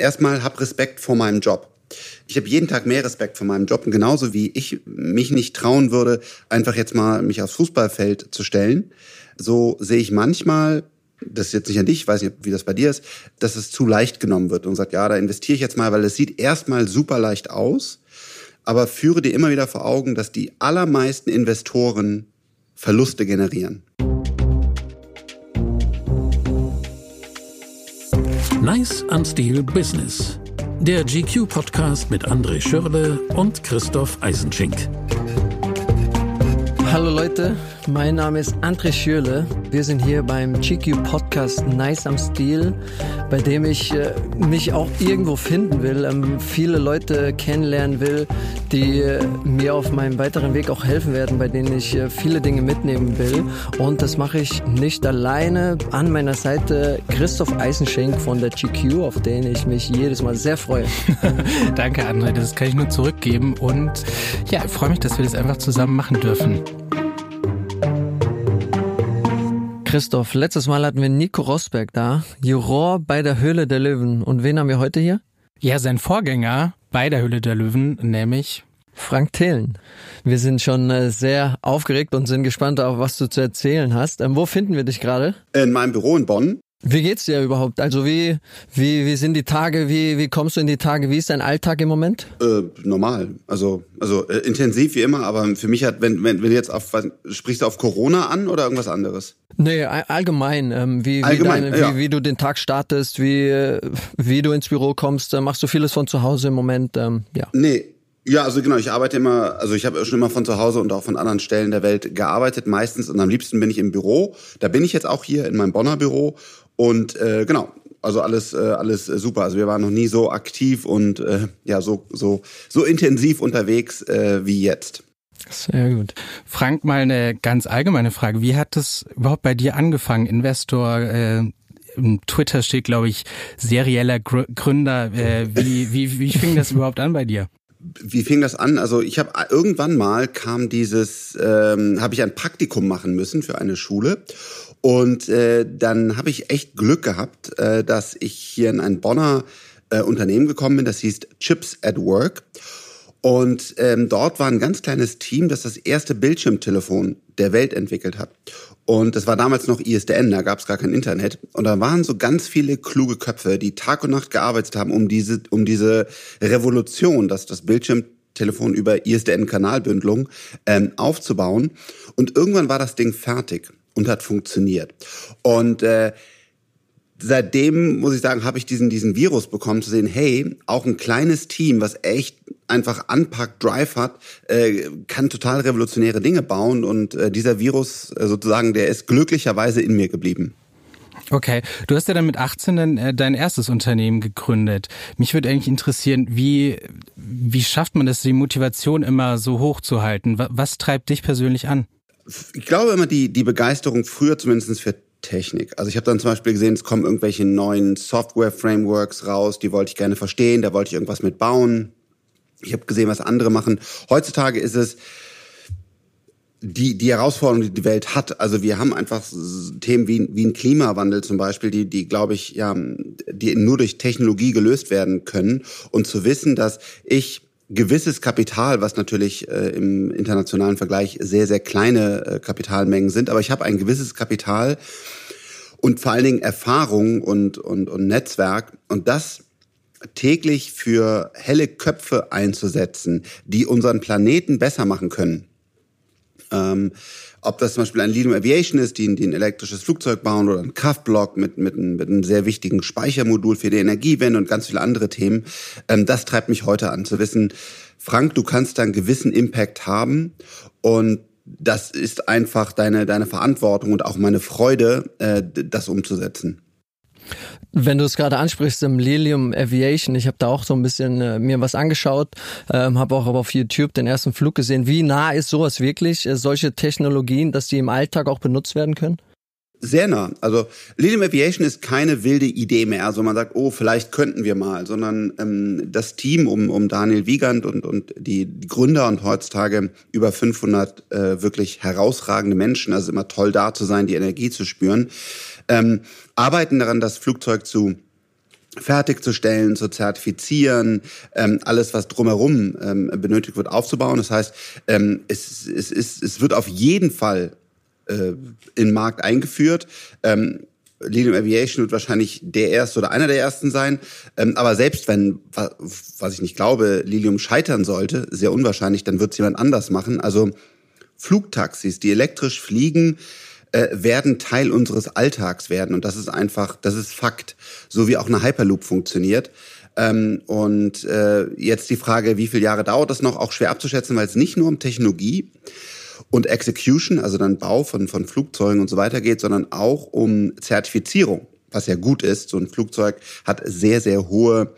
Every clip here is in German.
erstmal hab Respekt vor meinem Job. Ich habe jeden Tag mehr Respekt vor meinem Job und genauso wie ich mich nicht trauen würde, einfach jetzt mal mich aufs Fußballfeld zu stellen, so sehe ich manchmal, das ist jetzt nicht an dich, ich weiß nicht, wie das bei dir ist, dass es zu leicht genommen wird und sagt, ja, da investiere ich jetzt mal, weil es sieht erstmal super leicht aus, aber führe dir immer wieder vor Augen, dass die allermeisten Investoren Verluste generieren. Nice Unsteel Business. Der GQ-Podcast mit André Schürle und Christoph Eisenschink. Hallo Leute, mein Name ist André Schürle. Wir sind hier beim GQ Podcast Nice am Stil, bei dem ich äh, mich auch irgendwo finden will, ähm, viele Leute kennenlernen will, die äh, mir auf meinem weiteren Weg auch helfen werden, bei denen ich äh, viele Dinge mitnehmen will. Und das mache ich nicht alleine. An meiner Seite Christoph Eisenschenk von der GQ, auf den ich mich jedes Mal sehr freue. Danke, André, das kann ich nur zurückgeben. Und ja, ich freue mich, dass wir das einfach zusammen machen dürfen. Christoph, letztes Mal hatten wir Nico Rosberg da, Juror bei der Höhle der Löwen. Und wen haben wir heute hier? Ja, sein Vorgänger bei der Höhle der Löwen, nämlich Frank Thelen. Wir sind schon äh, sehr aufgeregt und sind gespannt auf, was du zu erzählen hast. Ähm, wo finden wir dich gerade? In meinem Büro in Bonn. Wie geht's dir überhaupt? Also wie, wie, wie sind die Tage? Wie, wie kommst du in die Tage? Wie ist dein Alltag im Moment? Äh, normal. Also, also äh, intensiv wie immer, aber für mich hat, wenn, wenn, wenn du jetzt auf, was, sprichst du auf Corona an oder irgendwas anderes? Nee, allgemein. Ähm, wie, allgemein, wie, deine, ja. wie, wie du den Tag startest, wie, wie du ins Büro kommst. Äh, machst du vieles von zu Hause im Moment? Ähm, ja. Nee, ja, also genau, ich arbeite immer, also ich habe schon immer von zu Hause und auch von anderen Stellen der Welt gearbeitet, meistens und am liebsten bin ich im Büro. Da bin ich jetzt auch hier in meinem Bonner Büro und äh, genau, also alles äh, alles super. Also wir waren noch nie so aktiv und äh, ja so so so intensiv unterwegs äh, wie jetzt. Sehr gut. Frank, mal eine ganz allgemeine Frage. Wie hat das überhaupt bei dir angefangen? Investor, äh, im Twitter steht, glaube ich, serieller Gr Gründer. Äh, wie, wie, wie fing das überhaupt an bei dir? Wie fing das an? Also ich habe irgendwann mal kam dieses, ähm, habe ich ein Praktikum machen müssen für eine Schule und äh, dann habe ich echt Glück gehabt, äh, dass ich hier in ein Bonner äh, Unternehmen gekommen bin, das hieß Chips at Work. Und ähm, dort war ein ganz kleines Team, das das erste Bildschirmtelefon der Welt entwickelt hat. Und das war damals noch ISDN, da gab es gar kein Internet. Und da waren so ganz viele kluge Köpfe, die Tag und Nacht gearbeitet haben, um diese, um diese Revolution, dass das Bildschirmtelefon über ISDN-Kanalbündelung ähm, aufzubauen. Und irgendwann war das Ding fertig und hat funktioniert. Und äh, seitdem, muss ich sagen, habe ich diesen, diesen Virus bekommen, zu sehen, hey, auch ein kleines Team, was echt einfach anpackt, Drive hat, äh, kann total revolutionäre Dinge bauen. Und äh, dieser Virus äh, sozusagen, der ist glücklicherweise in mir geblieben. Okay, du hast ja dann mit 18 dann, äh, dein erstes Unternehmen gegründet. Mich würde eigentlich interessieren, wie, wie schafft man das, die Motivation immer so hoch zu halten? Was, was treibt dich persönlich an? Ich glaube immer die, die Begeisterung früher zumindest für Technik. Also ich habe dann zum Beispiel gesehen, es kommen irgendwelche neuen Software-Frameworks raus, die wollte ich gerne verstehen, da wollte ich irgendwas mit bauen. Ich habe gesehen, was andere machen. Heutzutage ist es die, die Herausforderung, die die Welt hat. Also wir haben einfach Themen wie, wie ein Klimawandel zum Beispiel, die, die glaube ich, ja, die nur durch Technologie gelöst werden können. Und zu wissen, dass ich gewisses Kapital, was natürlich äh, im internationalen Vergleich sehr, sehr kleine äh, Kapitalmengen sind, aber ich habe ein gewisses Kapital und vor allen Dingen Erfahrung und, und, und Netzwerk und das täglich für helle Köpfe einzusetzen, die unseren Planeten besser machen können. Ähm, ob das zum Beispiel ein Lilium Aviation ist, die, die ein elektrisches Flugzeug bauen oder ein Kraftblock mit, mit, mit einem sehr wichtigen Speichermodul für die Energiewende und ganz viele andere Themen. Ähm, das treibt mich heute an, zu wissen, Frank, du kannst da einen gewissen Impact haben und das ist einfach deine, deine Verantwortung und auch meine Freude, äh, das umzusetzen. Wenn du es gerade ansprichst, im Lilium Aviation, ich habe da auch so ein bisschen äh, mir was angeschaut, ähm, habe auch auf YouTube den ersten Flug gesehen. Wie nah ist sowas wirklich, äh, solche Technologien, dass die im Alltag auch benutzt werden können? Sehr nah. Also Lilium Aviation ist keine wilde Idee mehr, also man sagt, oh, vielleicht könnten wir mal, sondern ähm, das Team um, um Daniel Wiegand und, und die, die Gründer und heutzutage über 500 äh, wirklich herausragende Menschen, also immer toll da zu sein, die Energie zu spüren, ähm, arbeiten daran, das Flugzeug zu fertigzustellen, zu zertifizieren, ähm, alles, was drumherum ähm, benötigt wird, aufzubauen. Das heißt, ähm, es, es, es, es wird auf jeden Fall äh, in den Markt eingeführt. Ähm, Lilium Aviation wird wahrscheinlich der erste oder einer der ersten sein. Ähm, aber selbst wenn, was ich nicht glaube, Lilium scheitern sollte, sehr unwahrscheinlich, dann wird es jemand anders machen. Also Flugtaxis, die elektrisch fliegen, äh, werden Teil unseres Alltags werden. Und das ist einfach, das ist Fakt. So wie auch eine Hyperloop funktioniert. Ähm, und äh, jetzt die Frage, wie viele Jahre dauert das noch, auch schwer abzuschätzen, weil es nicht nur um Technologie und Execution, also dann Bau von, von Flugzeugen und so weiter geht, sondern auch um Zertifizierung, was ja gut ist. So ein Flugzeug hat sehr, sehr hohe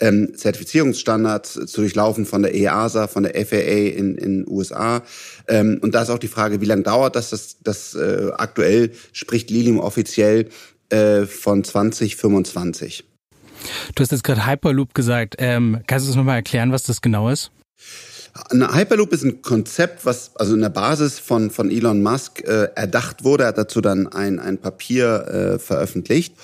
ähm, Zertifizierungsstandards zu durchlaufen von der EASA, von der FAA in in USA. Ähm, und da ist auch die Frage, wie lange dauert das? Das, das äh, aktuell spricht Lilium offiziell äh, von 2025. Du hast jetzt gerade Hyperloop gesagt. Ähm, kannst du uns nochmal erklären, was das genau ist? Eine Hyperloop ist ein Konzept, was also in der Basis von, von Elon Musk äh, erdacht wurde. Er hat dazu dann ein, ein Papier äh, veröffentlicht.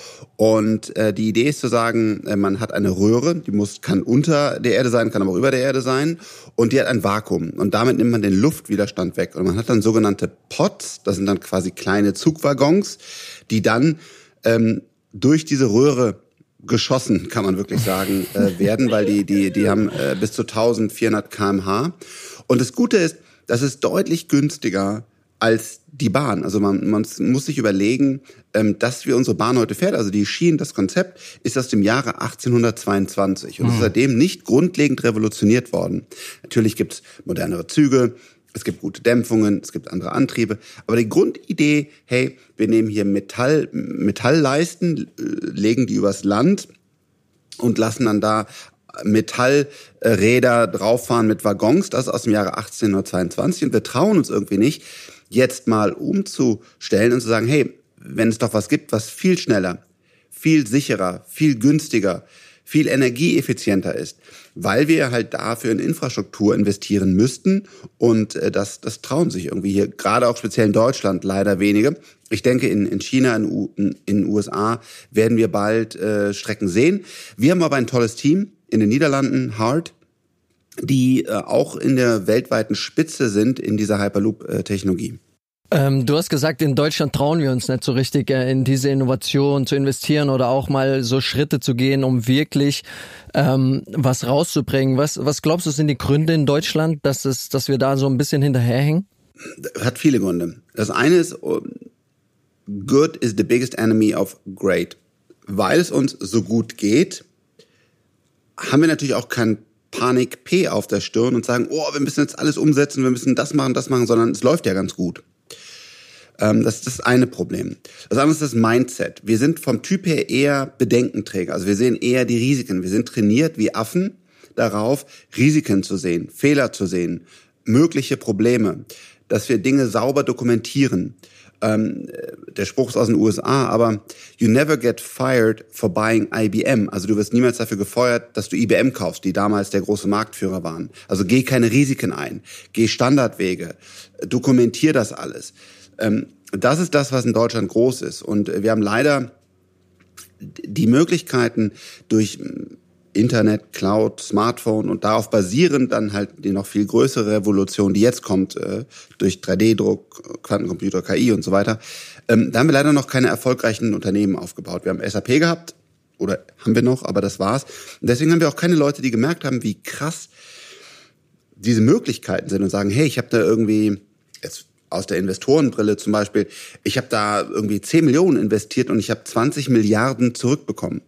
Und äh, die Idee ist zu sagen, äh, man hat eine Röhre, die muss, kann unter der Erde sein, kann aber auch über der Erde sein. Und die hat ein Vakuum. Und damit nimmt man den Luftwiderstand weg. Und man hat dann sogenannte Pods, das sind dann quasi kleine Zugwaggons, die dann ähm, durch diese Röhre geschossen, kann man wirklich sagen, äh, werden, weil die, die, die haben äh, bis zu 1400 kmh. Und das Gute ist, das ist deutlich günstiger als die Bahn. Also man, man muss sich überlegen, ähm, dass wir unsere Bahn heute fährt, also die Schienen, das Konzept, ist aus dem Jahre 1822 und mhm. ist seitdem nicht grundlegend revolutioniert worden. Natürlich gibt's modernere Züge, es gibt gute Dämpfungen, es gibt andere Antriebe. Aber die Grundidee, hey, wir nehmen hier Metall, Metallleisten, äh, legen die übers Land und lassen dann da Metallräder drauffahren mit Waggons, das ist aus dem Jahre 1822. Und wir trauen uns irgendwie nicht, jetzt mal umzustellen und zu sagen, hey, wenn es doch was gibt, was viel schneller, viel sicherer, viel günstiger, viel energieeffizienter ist, weil wir halt dafür in Infrastruktur investieren müssten und äh, das, das trauen sich irgendwie hier, gerade auch speziell in Deutschland leider wenige. Ich denke, in, in China, in, U, in USA werden wir bald äh, Strecken sehen. Wir haben aber ein tolles Team in den Niederlanden, Hart, die äh, auch in der weltweiten Spitze sind in dieser Hyperloop-Technologie. Ähm, du hast gesagt, in Deutschland trauen wir uns nicht so richtig äh, in diese Innovation zu investieren oder auch mal so Schritte zu gehen, um wirklich ähm, was rauszubringen. Was, was glaubst du, sind die Gründe in Deutschland, dass, es, dass wir da so ein bisschen hinterherhängen? Hat viele Gründe. Das eine ist, good is the biggest enemy of great. Weil es uns so gut geht, haben wir natürlich auch kein Panik P auf der Stirn und sagen, oh, wir müssen jetzt alles umsetzen, wir müssen das machen, das machen, sondern es läuft ja ganz gut. Ähm, das ist das eine Problem. Das andere ist das Mindset. Wir sind vom Typ her eher Bedenkenträger. Also wir sehen eher die Risiken. Wir sind trainiert wie Affen darauf, Risiken zu sehen, Fehler zu sehen, mögliche Probleme, dass wir Dinge sauber dokumentieren. Ähm, der Spruch ist aus den USA, aber you never get fired for buying IBM. Also du wirst niemals dafür gefeuert, dass du IBM kaufst, die damals der große Marktführer waren. Also geh keine Risiken ein, geh Standardwege, dokumentier das alles. Ähm, das ist das, was in Deutschland groß ist. Und wir haben leider die Möglichkeiten durch Internet, Cloud, Smartphone und darauf basierend dann halt die noch viel größere Revolution, die jetzt kommt, äh, durch 3D-Druck, Quantencomputer, KI und so weiter. Ähm, da haben wir leider noch keine erfolgreichen Unternehmen aufgebaut. Wir haben SAP gehabt, oder haben wir noch, aber das war's. Und deswegen haben wir auch keine Leute, die gemerkt haben, wie krass diese Möglichkeiten sind und sagen, hey, ich habe da irgendwie, jetzt aus der Investorenbrille zum Beispiel, ich habe da irgendwie 10 Millionen investiert und ich habe 20 Milliarden zurückbekommen.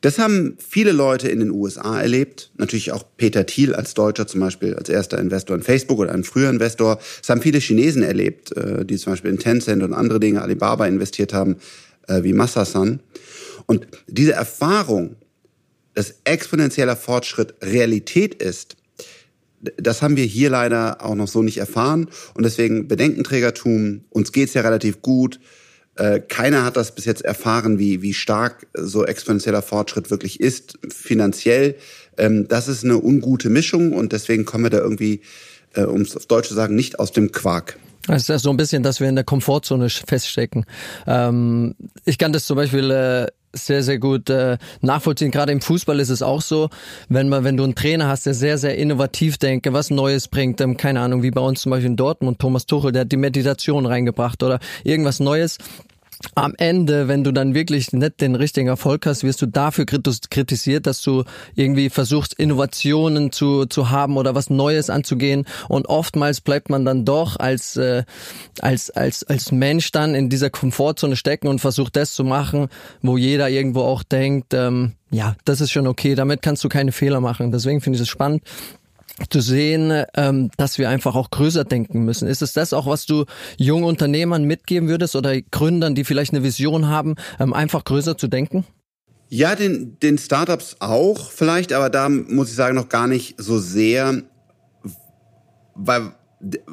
Das haben viele Leute in den USA erlebt. Natürlich auch Peter Thiel als Deutscher zum Beispiel, als erster Investor in Facebook oder ein früher Investor. Das haben viele Chinesen erlebt, äh, die zum Beispiel in Tencent und andere Dinge, Alibaba investiert haben, äh, wie Massasan. Und diese Erfahrung, dass exponentieller Fortschritt Realität ist, das haben wir hier leider auch noch so nicht erfahren. Und deswegen Bedenkenträgertum, uns geht's ja relativ gut. Äh, keiner hat das bis jetzt erfahren, wie, wie stark so exponentieller Fortschritt wirklich ist, finanziell. Ähm, das ist eine ungute Mischung und deswegen kommen wir da irgendwie, äh, um es auf Deutsch zu sagen, nicht aus dem Quark. Es ist so ein bisschen, dass wir in der Komfortzone feststecken. Ähm, ich kann das zum Beispiel äh, sehr, sehr gut äh, nachvollziehen. Gerade im Fußball ist es auch so, wenn man, wenn du einen Trainer hast, der sehr, sehr innovativ denkt, was Neues bringt, ähm, keine Ahnung, wie bei uns zum Beispiel in Dortmund, Thomas Tuchel, der hat die Meditation reingebracht oder irgendwas Neues, am Ende, wenn du dann wirklich nicht den richtigen Erfolg hast, wirst du dafür kritisiert, dass du irgendwie versuchst, Innovationen zu, zu haben oder was Neues anzugehen. Und oftmals bleibt man dann doch als, äh, als, als, als Mensch dann in dieser Komfortzone stecken und versucht das zu machen, wo jeder irgendwo auch denkt, ähm, ja, das ist schon okay, damit kannst du keine Fehler machen. Deswegen finde ich es spannend, zu sehen, ähm, dass wir einfach auch größer denken müssen. Ist es das auch, was du jungen Unternehmern mitgeben würdest oder Gründern, die vielleicht eine Vision haben, ähm, einfach größer zu denken? Ja, den, den Startups auch vielleicht, aber da muss ich sagen, noch gar nicht so sehr, weil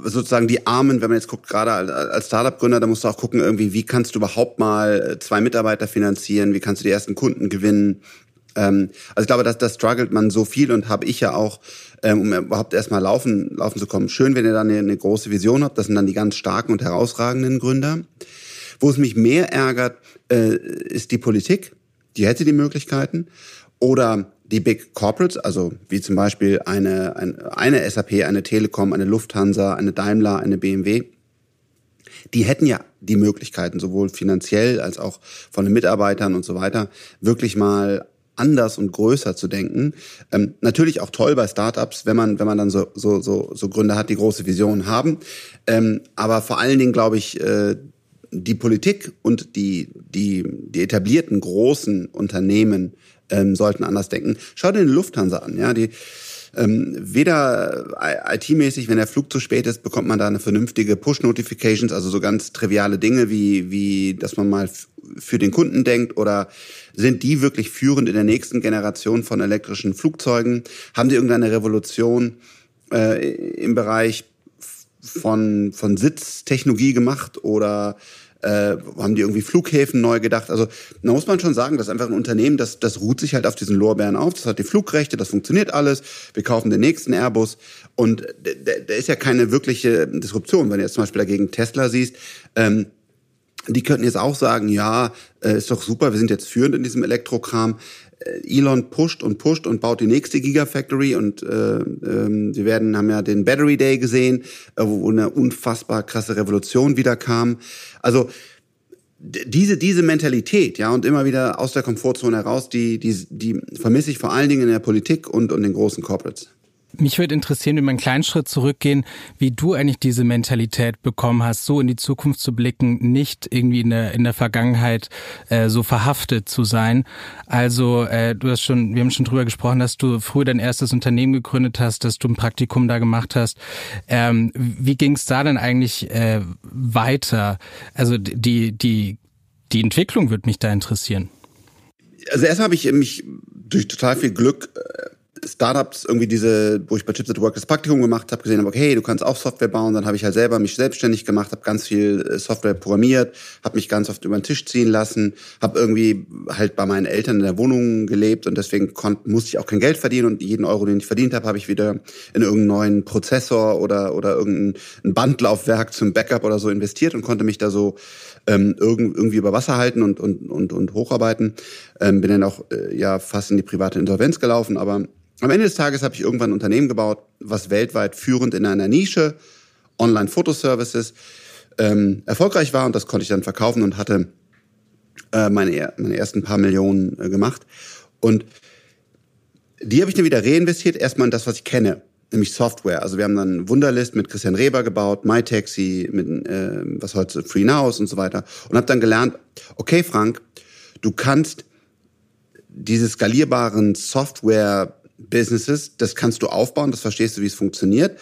sozusagen die Armen, wenn man jetzt guckt, gerade als Startup-Gründer, da musst du auch gucken, irgendwie, wie kannst du überhaupt mal zwei Mitarbeiter finanzieren, wie kannst du die ersten Kunden gewinnen, ähm, also ich glaube, dass das struggelt man so viel und habe ich ja auch, um überhaupt erstmal laufen, laufen zu kommen. Schön, wenn ihr dann eine, eine große Vision habt. Das sind dann die ganz starken und herausragenden Gründer. Wo es mich mehr ärgert, äh, ist die Politik. Die hätte die Möglichkeiten. Oder die Big Corporates, also wie zum Beispiel eine, eine, eine SAP, eine Telekom, eine Lufthansa, eine Daimler, eine BMW, die hätten ja die Möglichkeiten, sowohl finanziell als auch von den Mitarbeitern und so weiter, wirklich mal anders und größer zu denken. Ähm, natürlich auch toll bei Startups, wenn man wenn man dann so so so, so Gründer hat, die große Visionen haben. Ähm, aber vor allen Dingen glaube ich äh, die Politik und die die die etablierten großen Unternehmen ähm, sollten anders denken. Schau dir den Lufthansa an, ja die ähm, weder IT-mäßig, wenn der Flug zu spät ist, bekommt man da eine vernünftige Push-Notifications, also so ganz triviale Dinge wie, wie, dass man mal für den Kunden denkt oder sind die wirklich führend in der nächsten Generation von elektrischen Flugzeugen? Haben die irgendeine Revolution äh, im Bereich von, von Sitztechnologie gemacht oder äh, haben die irgendwie Flughäfen neu gedacht. Also da muss man schon sagen, das ist einfach ein Unternehmen, das, das ruht sich halt auf diesen Lorbeeren auf. Das hat die Flugrechte, das funktioniert alles. Wir kaufen den nächsten Airbus. Und da ist ja keine wirkliche Disruption. Wenn du jetzt zum Beispiel dagegen Tesla siehst, ähm, die könnten jetzt auch sagen, ja, äh, ist doch super, wir sind jetzt führend in diesem Elektrokram. Äh, Elon pusht und pusht und baut die nächste Gigafactory und äh, ähm, wir werden haben ja den Battery Day gesehen, äh, wo eine unfassbar krasse Revolution wieder kam. Also diese diese Mentalität, ja, und immer wieder aus der Komfortzone heraus, die die die vermisse ich vor allen Dingen in der Politik und und den großen Corporates. Mich würde interessieren, wenn wir einen kleinen Schritt zurückgehen, wie du eigentlich diese Mentalität bekommen hast, so in die Zukunft zu blicken, nicht irgendwie in der, in der Vergangenheit äh, so verhaftet zu sein. Also äh, du hast schon, wir haben schon drüber gesprochen, dass du früher dein erstes Unternehmen gegründet hast, dass du ein Praktikum da gemacht hast. Ähm, wie ging es da denn eigentlich äh, weiter? Also die, die, die Entwicklung würde mich da interessieren. Also erst habe ich mich durch total viel Glück äh, Startups irgendwie diese, wo ich bei Chips at Work das Praktikum gemacht habe, gesehen habe, okay, du kannst auch Software bauen. Dann habe ich halt selber mich selbstständig gemacht, habe ganz viel äh, Software programmiert, habe mich ganz oft über den Tisch ziehen lassen, habe irgendwie halt bei meinen Eltern in der Wohnung gelebt und deswegen konnt, musste ich auch kein Geld verdienen und jeden Euro, den ich verdient habe, habe ich wieder in irgendeinen neuen Prozessor oder oder irgendein Bandlaufwerk zum Backup oder so investiert und konnte mich da so ähm, irgendwie über Wasser halten und und und, und hocharbeiten. Ähm, bin dann auch äh, ja fast in die private Insolvenz gelaufen, aber am Ende des Tages habe ich irgendwann ein Unternehmen gebaut, was weltweit führend in einer Nische, Online-Fotoservices, ähm, erfolgreich war und das konnte ich dann verkaufen und hatte äh, meine, meine ersten paar Millionen äh, gemacht. Und die habe ich dann wieder reinvestiert, erstmal in das, was ich kenne, nämlich Software. Also wir haben dann Wunderlist mit Christian Reber gebaut, MyTaxi, mit äh, was heute FreeNow ist und so weiter. Und habe dann gelernt, okay Frank, du kannst diese skalierbaren Software Businesses, das kannst du aufbauen, das verstehst du, wie es funktioniert.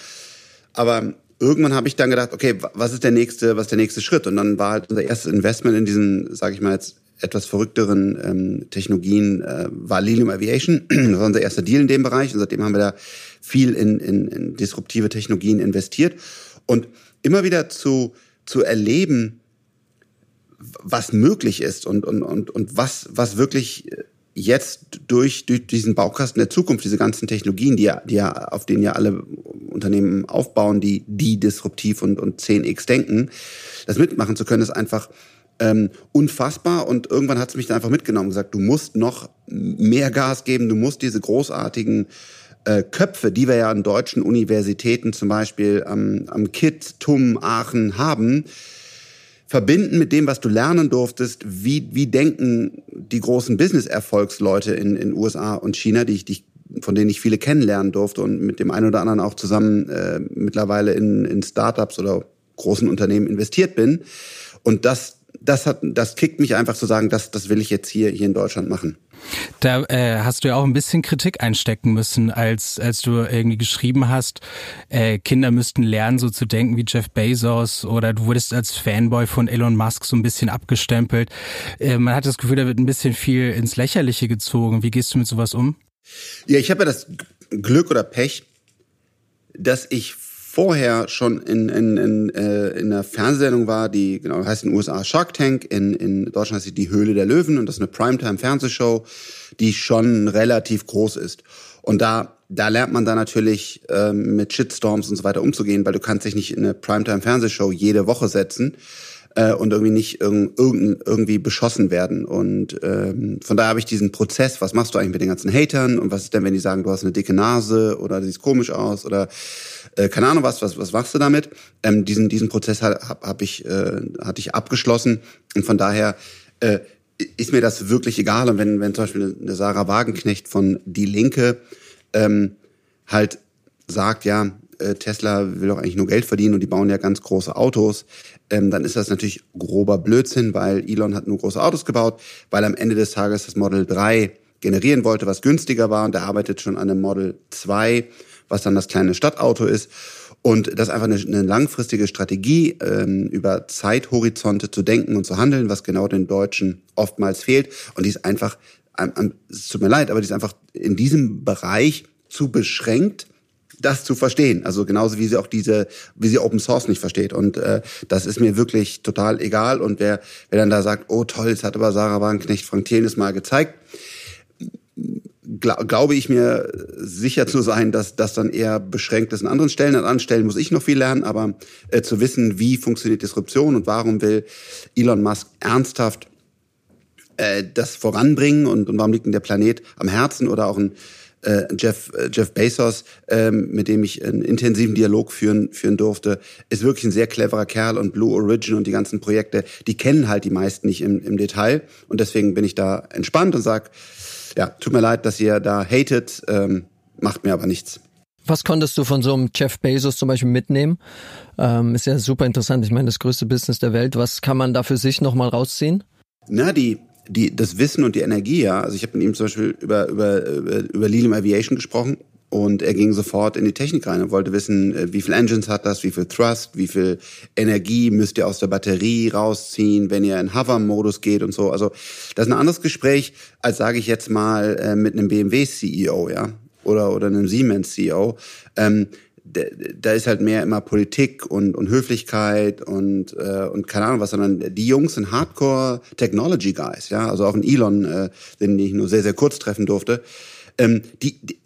Aber irgendwann habe ich dann gedacht, okay, was ist der nächste, was ist der nächste Schritt? Und dann war halt unser erstes Investment in diesen, sage ich mal jetzt, etwas verrückteren ähm, Technologien äh, war Lilium Aviation. Das war unser erster Deal in dem Bereich und seitdem haben wir da viel in, in, in disruptive Technologien investiert und immer wieder zu zu erleben, was möglich ist und und und und was was wirklich jetzt durch, durch diesen Baukasten der Zukunft, diese ganzen Technologien, die ja, die ja, auf denen ja alle Unternehmen aufbauen, die, die disruptiv und, und 10x denken, das mitmachen zu können, ist einfach Ähm, unfassbar. Und irgendwann hat es mich dann einfach mitgenommen gesagt, du musst noch mehr Gas geben, du musst diese großartigen äh, Köpfe, die wir ja an deutschen Universitäten zum Beispiel am, am KIT, TUM, Aachen haben, verbinden mit dem, was du lernen durftest, wie, wie denken die großen Business-Erfolgsleute in, in USA und China, die ich, die von denen ich viele kennenlernen durfte und mit dem einen oder anderen auch zusammen äh, mittlerweile in, in Startups oder großen Unternehmen investiert bin. Und das, das hat, das kickt mich einfach zu sagen, das, das will ich jetzt hier, hier in Deutschland machen. Da äh, hast du ja auch ein bisschen Kritik einstecken müssen, als als du irgendwie geschrieben hast, äh, Kinder müssten lernen, so zu denken wie Jeff Bezos oder du wurdest als Fanboy von Elon Musk so ein bisschen abgestempelt. Äh, man hat das Gefühl, da wird ein bisschen viel ins Lächerliche gezogen. Wie gehst du mit sowas um? Ja, ich habe ja das Glück oder Pech, dass ich vorher schon in, in, in, äh, in einer Fernsehsendung war, die genau heißt in den USA Shark Tank, in, in Deutschland heißt sie Die Höhle der Löwen und das ist eine Primetime-Fernsehshow, die schon relativ groß ist. Und da, da lernt man dann natürlich ähm, mit Shitstorms und so weiter umzugehen, weil du kannst dich nicht in eine Primetime-Fernsehshow jede Woche setzen äh, und irgendwie nicht irg irgendwie beschossen werden. Und ähm, von daher habe ich diesen Prozess, was machst du eigentlich mit den ganzen Hatern und was ist denn, wenn die sagen, du hast eine dicke Nase oder du siehst komisch aus oder äh, keine Ahnung was, was, was machst du damit? Ähm, diesen, diesen Prozess habe hab ich, äh, hatte ich abgeschlossen und von daher äh, ist mir das wirklich egal. Und wenn, wenn zum Beispiel eine Sarah Wagenknecht von Die Linke ähm, halt sagt, ja, äh, Tesla will doch eigentlich nur Geld verdienen und die bauen ja ganz große Autos, ähm, dann ist das natürlich grober Blödsinn, weil Elon hat nur große Autos gebaut, weil am Ende des Tages das Model 3 generieren wollte, was günstiger war und er arbeitet schon an einem Model 2 was dann das kleine Stadtauto ist. Und das ist einfach eine, eine langfristige Strategie, ähm, über Zeithorizonte zu denken und zu handeln, was genau den Deutschen oftmals fehlt. Und die ist einfach, ähm, es tut mir leid, aber die ist einfach in diesem Bereich zu beschränkt, das zu verstehen. Also genauso wie sie auch diese, wie sie Open Source nicht versteht. Und äh, das ist mir wirklich total egal. Und wer, wer dann da sagt, oh toll, es hat aber Sarah Wagenknecht Frank Thelen mal gezeigt, glaub, glaube ich mir sicher zu sein, dass das dann eher beschränkt ist an anderen Stellen. An anderen Stellen muss ich noch viel lernen, aber äh, zu wissen, wie funktioniert Disruption und warum will Elon Musk ernsthaft äh, das voranbringen und, und warum liegt denn der Planet am Herzen oder auch ein äh, Jeff, äh, Jeff Bezos, ähm, mit dem ich einen intensiven Dialog führen, führen durfte, ist wirklich ein sehr cleverer Kerl und Blue Origin und die ganzen Projekte, die kennen halt die meisten nicht im, im Detail und deswegen bin ich da entspannt und sag ja, tut mir leid, dass ihr da hatet, ähm, macht mir aber nichts. Was konntest du von so einem Jeff Bezos zum Beispiel mitnehmen? Ähm, ist ja super interessant. Ich meine, das größte Business der Welt. Was kann man da für sich nochmal rausziehen? Na, die, die, das Wissen und die Energie, ja. Also ich habe mit ihm zum Beispiel über, über, über, über Lilium Aviation gesprochen und er ging sofort in die Technik rein und wollte wissen, äh, wie viel Engines hat das, wie viel Thrust, wie viel Energie müsst ihr aus der Batterie rausziehen, wenn ihr in Hover-Modus geht und so. Also das ist ein anderes Gespräch, als sage ich jetzt mal äh, mit einem BMW-CEO, ja, oder oder einem Siemens-CEO. Ähm, da ist halt mehr immer Politik und, und Höflichkeit und, äh, und keine Ahnung was, sondern die Jungs sind Hardcore Technology Guys, ja, also auch ein Elon, äh, den ich nur sehr, sehr kurz treffen durfte. Ähm, die, die,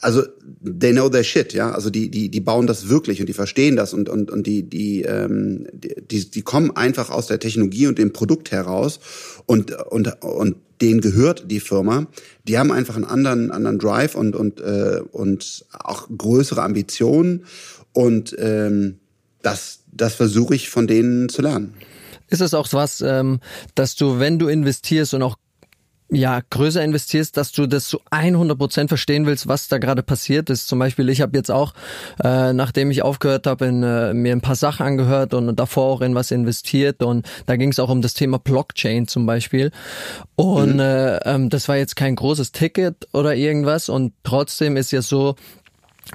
also they know their shit, ja. Also die, die, die bauen das wirklich und die verstehen das und, und, und die, die, ähm, die, die kommen einfach aus der Technologie und dem Produkt heraus und, und, und denen gehört die Firma. Die haben einfach einen anderen, anderen Drive und, und, äh, und auch größere Ambitionen und ähm, das, das versuche ich von denen zu lernen. Ist es auch was, ähm, dass du, wenn du investierst und auch ja, größer investierst, dass du das zu 100 Prozent verstehen willst, was da gerade passiert ist. Zum Beispiel, ich habe jetzt auch, äh, nachdem ich aufgehört habe, äh, mir ein paar Sachen angehört und davor auch in was investiert und da ging es auch um das Thema Blockchain zum Beispiel. Und mhm. äh, ähm, das war jetzt kein großes Ticket oder irgendwas und trotzdem ist ja so,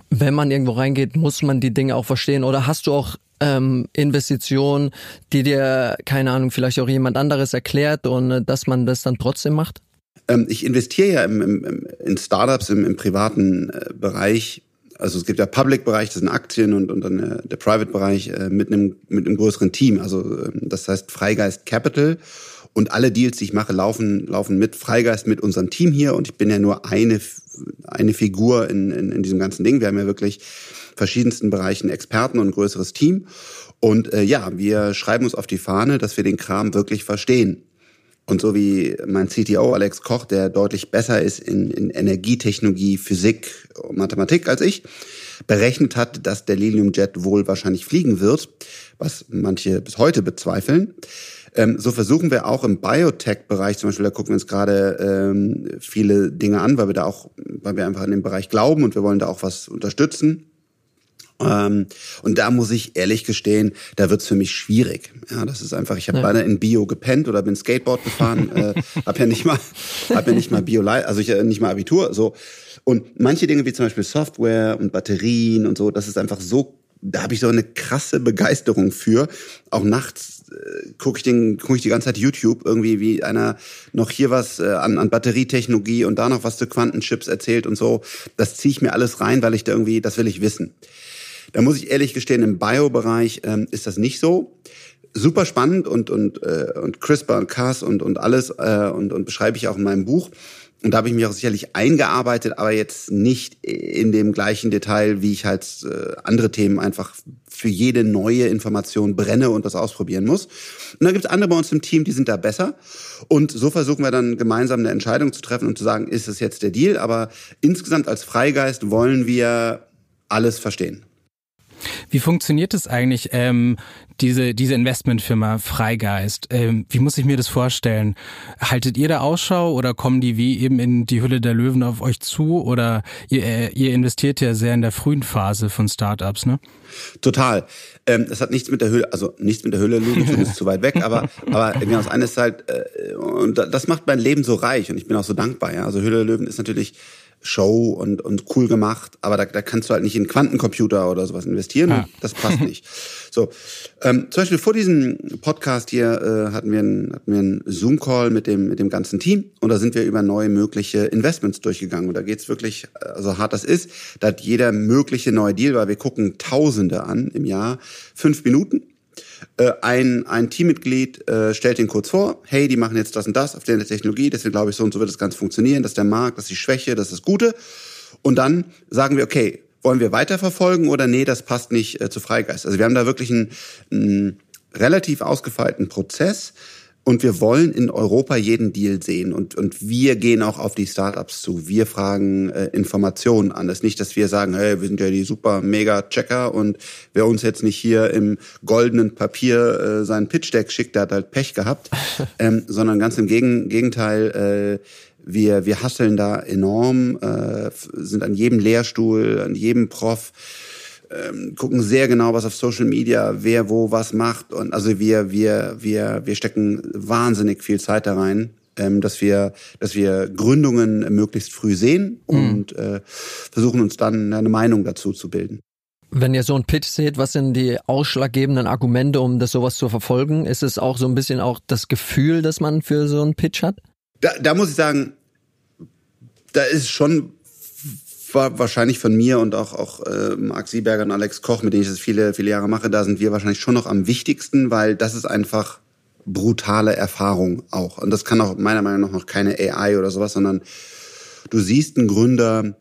wenn man irgendwo reingeht, muss man die Dinge auch verstehen. Oder hast du auch ähm, Investitionen, die dir, keine Ahnung, vielleicht auch jemand anderes erklärt und äh, dass man das dann trotzdem macht? Ähm, ich investiere ja im, im, in Startups im, im privaten äh, Bereich. Also es gibt ja Public-Bereich, das sind Aktien und, und dann äh, der Private-Bereich äh, mit einem mit einem größeren Team. Also äh, das heißt Freigeist Capital. Und alle Deals, die ich mache, laufen, laufen mit Freigeist, mit unserem Team hier. Und ich bin ja nur eine, eine Figur in, in, in diesem ganzen Ding. Wir haben ja wirklich verschiedensten Bereichen Experten und ein größeres Team. Und äh, ja, wir schreiben uns auf die Fahne, dass wir den Kram wirklich verstehen. Und so wie mein CTO Alex Koch, der deutlich besser ist in, in Energietechnologie, Physik und Mathematik als ich, berechnet hat, dass der Lilium Jet wohl wahrscheinlich fliegen wird, was manche bis heute bezweifeln. Ähm, so versuchen wir auch im Biotech-Bereich, zum Beispiel, da gucken wir uns gerade ähm, viele Dinge an, weil wir da auch, weil wir einfach in dem Bereich glauben und wir wollen da auch was unterstützen. Ähm, und da muss ich ehrlich gestehen, da wird's für mich schwierig. Ja, das ist einfach, ich habe ja. beinahe in Bio gepennt oder bin Skateboard gefahren, äh, habe ja nicht mal, hab ja nicht mal Bio, also ich äh, nicht mal Abitur. So und manche Dinge wie zum Beispiel Software und Batterien und so, das ist einfach so da habe ich so eine krasse Begeisterung für. Auch nachts äh, gucke ich, den, guck ich die ganze Zeit YouTube, irgendwie wie einer noch hier was äh, an, an Batterietechnologie und da noch was zu Quantenchips erzählt und so. Das ziehe ich mir alles rein, weil ich da irgendwie, das will ich wissen. Da muss ich ehrlich gestehen, im Bio-Bereich ähm, ist das nicht so. Super spannend und, und, äh, und CRISPR und Cas und, und alles äh, und, und beschreibe ich auch in meinem Buch. Und da habe ich mich auch sicherlich eingearbeitet, aber jetzt nicht in dem gleichen Detail, wie ich halt äh, andere Themen einfach für jede neue Information brenne und das ausprobieren muss. Und dann gibt es andere bei uns im Team, die sind da besser. Und so versuchen wir dann gemeinsam eine Entscheidung zu treffen und zu sagen, ist es jetzt der Deal? Aber insgesamt als Freigeist wollen wir alles verstehen. Wie funktioniert es eigentlich, ähm, diese, diese Investmentfirma Freigeist? Ähm, wie muss ich mir das vorstellen? Haltet ihr da Ausschau oder kommen die wie eben in die Hülle der Löwen auf euch zu? Oder ihr, äh, ihr investiert ja sehr in der frühen Phase von Startups, ne? Total. Ähm, das hat nichts mit der Hülle, also nichts mit der Hülle Löwen, schon ist zu weit weg, aber, aber genau, das eine ist halt, äh, und das macht mein Leben so reich und ich bin auch so dankbar, ja. Also Hülle der Löwen ist natürlich, Show und, und cool gemacht, aber da, da kannst du halt nicht in Quantencomputer oder sowas investieren. Ah. Das passt nicht. So, ähm, zum Beispiel vor diesem Podcast hier äh, hatten wir einen, hatten wir einen Zoom-Call mit dem, mit dem ganzen Team und da sind wir über neue mögliche Investments durchgegangen. Und da geht's wirklich, also hart das ist, da hat jeder mögliche neue Deal, weil wir gucken Tausende an im Jahr, fünf Minuten äh, ein, ein Teammitglied äh, stellt den kurz vor, hey, die machen jetzt das und das auf der Technologie, deswegen glaube ich, so und so wird das Ganze funktionieren, das ist der Markt, das ist die Schwäche, das ist das Gute. Und dann sagen wir, okay, wollen wir weiterverfolgen oder nee, das passt nicht äh, zu Freigeist. Also wir haben da wirklich einen, einen relativ ausgefeilten Prozess, und wir wollen in Europa jeden Deal sehen. Und, und wir gehen auch auf die Startups zu. Wir fragen äh, Informationen an. Es ist nicht, dass wir sagen, hey, wir sind ja die super mega Checker und wer uns jetzt nicht hier im goldenen Papier äh, seinen Pitch-Deck schickt, der hat halt Pech gehabt. ähm, sondern ganz im Gegenteil, äh, wir, wir hasseln da enorm, äh, sind an jedem Lehrstuhl, an jedem Prof ähm, gucken sehr genau, was auf Social Media, wer wo was macht. Und also wir, wir, wir, wir stecken wahnsinnig viel Zeit da rein, ähm, dass wir, dass wir Gründungen möglichst früh sehen und mhm. äh, versuchen uns dann eine Meinung dazu zu bilden. Wenn ihr so einen Pitch seht, was sind die ausschlaggebenden Argumente, um das sowas zu verfolgen? Ist es auch so ein bisschen auch das Gefühl, das man für so einen Pitch hat? Da, da muss ich sagen, da ist schon war wahrscheinlich von mir und auch, auch äh, Marc Sieberger und Alex Koch, mit denen ich das viele, viele Jahre mache, da sind wir wahrscheinlich schon noch am wichtigsten, weil das ist einfach brutale Erfahrung auch. Und das kann auch meiner Meinung nach noch keine AI oder sowas, sondern du siehst einen Gründer,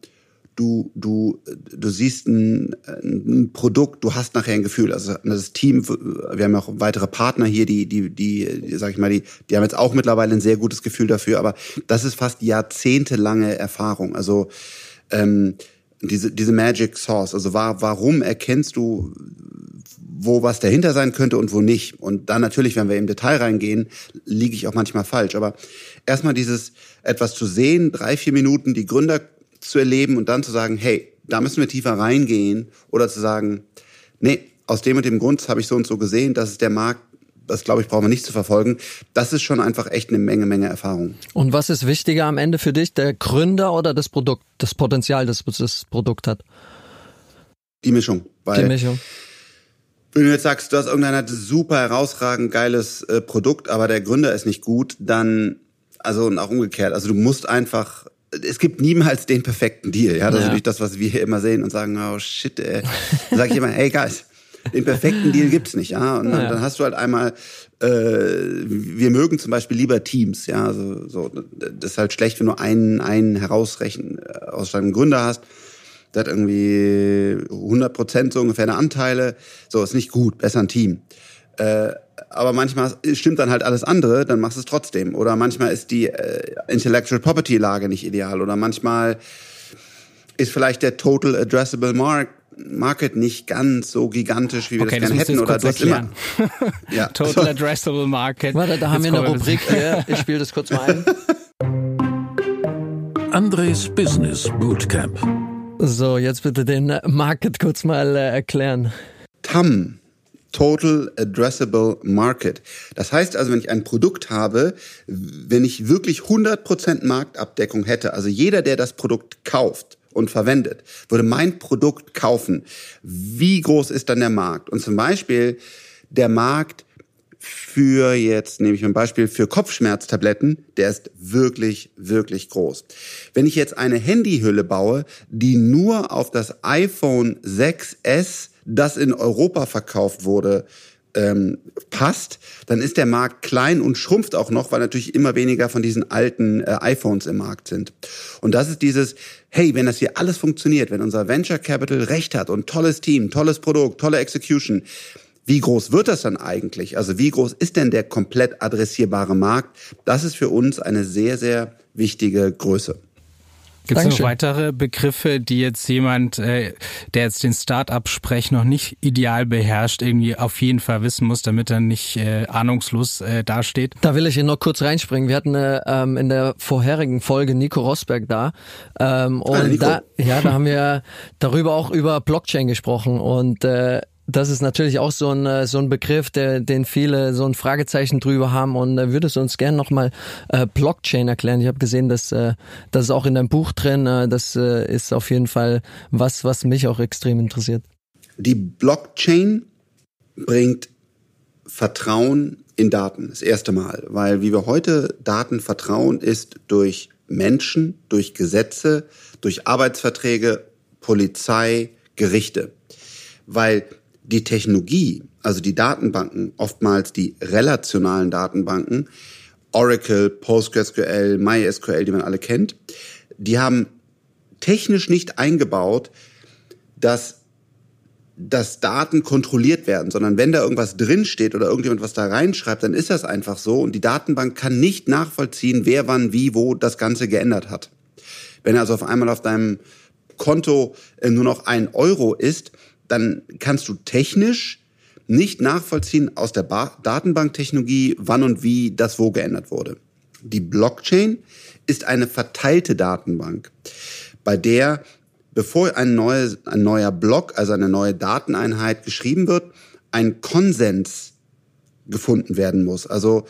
du, du, du siehst ein, ein Produkt, du hast nachher ein Gefühl. Also das Team, wir haben auch weitere Partner hier, die, die, die, die sag ich mal, die, die haben jetzt auch mittlerweile ein sehr gutes Gefühl dafür, aber das ist fast jahrzehntelange Erfahrung. Also ähm, diese, diese Magic Source. Also war, warum erkennst du, wo was dahinter sein könnte und wo nicht? Und dann natürlich, wenn wir im Detail reingehen, liege ich auch manchmal falsch. Aber erstmal dieses etwas zu sehen, drei, vier Minuten die Gründer zu erleben und dann zu sagen, hey, da müssen wir tiefer reingehen oder zu sagen, nee, aus dem und dem Grund habe ich so und so gesehen, das ist der Markt, das glaube ich, brauchen wir nicht zu verfolgen. Das ist schon einfach echt eine Menge, Menge Erfahrung. Und was ist wichtiger am Ende für dich, der Gründer oder das Produkt, das Potenzial, das das Produkt hat? Die Mischung. Die Mischung. Wenn du jetzt sagst, du hast irgendein super herausragend geiles äh, Produkt, aber der Gründer ist nicht gut, dann, also und auch umgekehrt, also du musst einfach es gibt niemals den perfekten Deal. Ja, das ja. ist natürlich das, was wir hier immer sehen und sagen, oh shit, ey. Dann sag ich immer, hey guys, den perfekten Deal gibt's nicht, ja. Und dann, ja. dann hast du halt einmal, äh, wir mögen zum Beispiel lieber Teams, ja. Also, so, das ist halt schlecht, wenn du einen, einen herausrechnen äh, aus deinem Gründer hast. Der hat irgendwie 100 Prozent so ungefähr eine Anteile. So, ist nicht gut, besser ein Team. Äh, aber manchmal stimmt dann halt alles andere, dann machst du es trotzdem. Oder manchmal ist die äh, Intellectual Property Lage nicht ideal. Oder manchmal ist vielleicht der Total Addressable Mark Market nicht ganz so gigantisch, wie wir okay, das gerne hätten. Oder das immer. ja. Total Addressable Market. Warte, da haben wir eine Rubrik hier. Ich spiele das kurz mal ein. Andres Business Bootcamp. So, jetzt bitte den Market kurz mal äh, erklären. TAM Total Addressable Market. Das heißt also, wenn ich ein Produkt habe, wenn ich wirklich 100% Marktabdeckung hätte, also jeder, der das Produkt kauft und verwendet, würde mein Produkt kaufen, wie groß ist dann der Markt? Und zum Beispiel der Markt für jetzt nehme ich ein Beispiel für Kopfschmerztabletten, der ist wirklich, wirklich groß. Wenn ich jetzt eine Handyhülle baue, die nur auf das iPhone 6S das in Europa verkauft wurde, ähm, passt, dann ist der Markt klein und schrumpft auch noch, weil natürlich immer weniger von diesen alten äh, iPhones im Markt sind. Und das ist dieses, hey, wenn das hier alles funktioniert, wenn unser Venture Capital recht hat und tolles Team, tolles Produkt, tolle Execution, wie groß wird das dann eigentlich? Also wie groß ist denn der komplett adressierbare Markt? Das ist für uns eine sehr, sehr wichtige Größe. Gibt es noch weitere Begriffe, die jetzt jemand, äh, der jetzt den Start-up-Sprech noch nicht ideal beherrscht, irgendwie auf jeden Fall wissen muss, damit er nicht äh, ahnungslos äh, dasteht? Da will ich hier noch kurz reinspringen. Wir hatten äh, ähm, in der vorherigen Folge Nico Rosberg da. Ähm, und da, ja, da haben wir darüber auch über Blockchain gesprochen und äh, das ist natürlich auch so ein, äh, so ein Begriff, der, den viele so ein Fragezeichen drüber haben. Und äh, würdest du uns gerne nochmal äh, Blockchain erklären? Ich habe gesehen, dass äh, das ist auch in deinem Buch drin. Äh, das äh, ist auf jeden Fall was, was mich auch extrem interessiert. Die Blockchain bringt Vertrauen in Daten, das erste Mal. Weil wie wir heute Daten vertrauen, ist durch Menschen, durch Gesetze, durch Arbeitsverträge, Polizei, Gerichte. Weil die Technologie, also die Datenbanken, oftmals die relationalen Datenbanken, Oracle, PostgreSQL, MySQL, die man alle kennt, die haben technisch nicht eingebaut, dass dass Daten kontrolliert werden, sondern wenn da irgendwas drinsteht oder irgendjemand was da reinschreibt, dann ist das einfach so und die Datenbank kann nicht nachvollziehen, wer wann wie wo das Ganze geändert hat. Wenn also auf einmal auf deinem Konto äh, nur noch ein Euro ist, dann kannst du technisch nicht nachvollziehen aus der ba Datenbanktechnologie, wann und wie das wo geändert wurde. Die Blockchain ist eine verteilte Datenbank, bei der, bevor ein, neues, ein neuer Block, also eine neue Dateneinheit geschrieben wird, ein Konsens gefunden werden muss. Also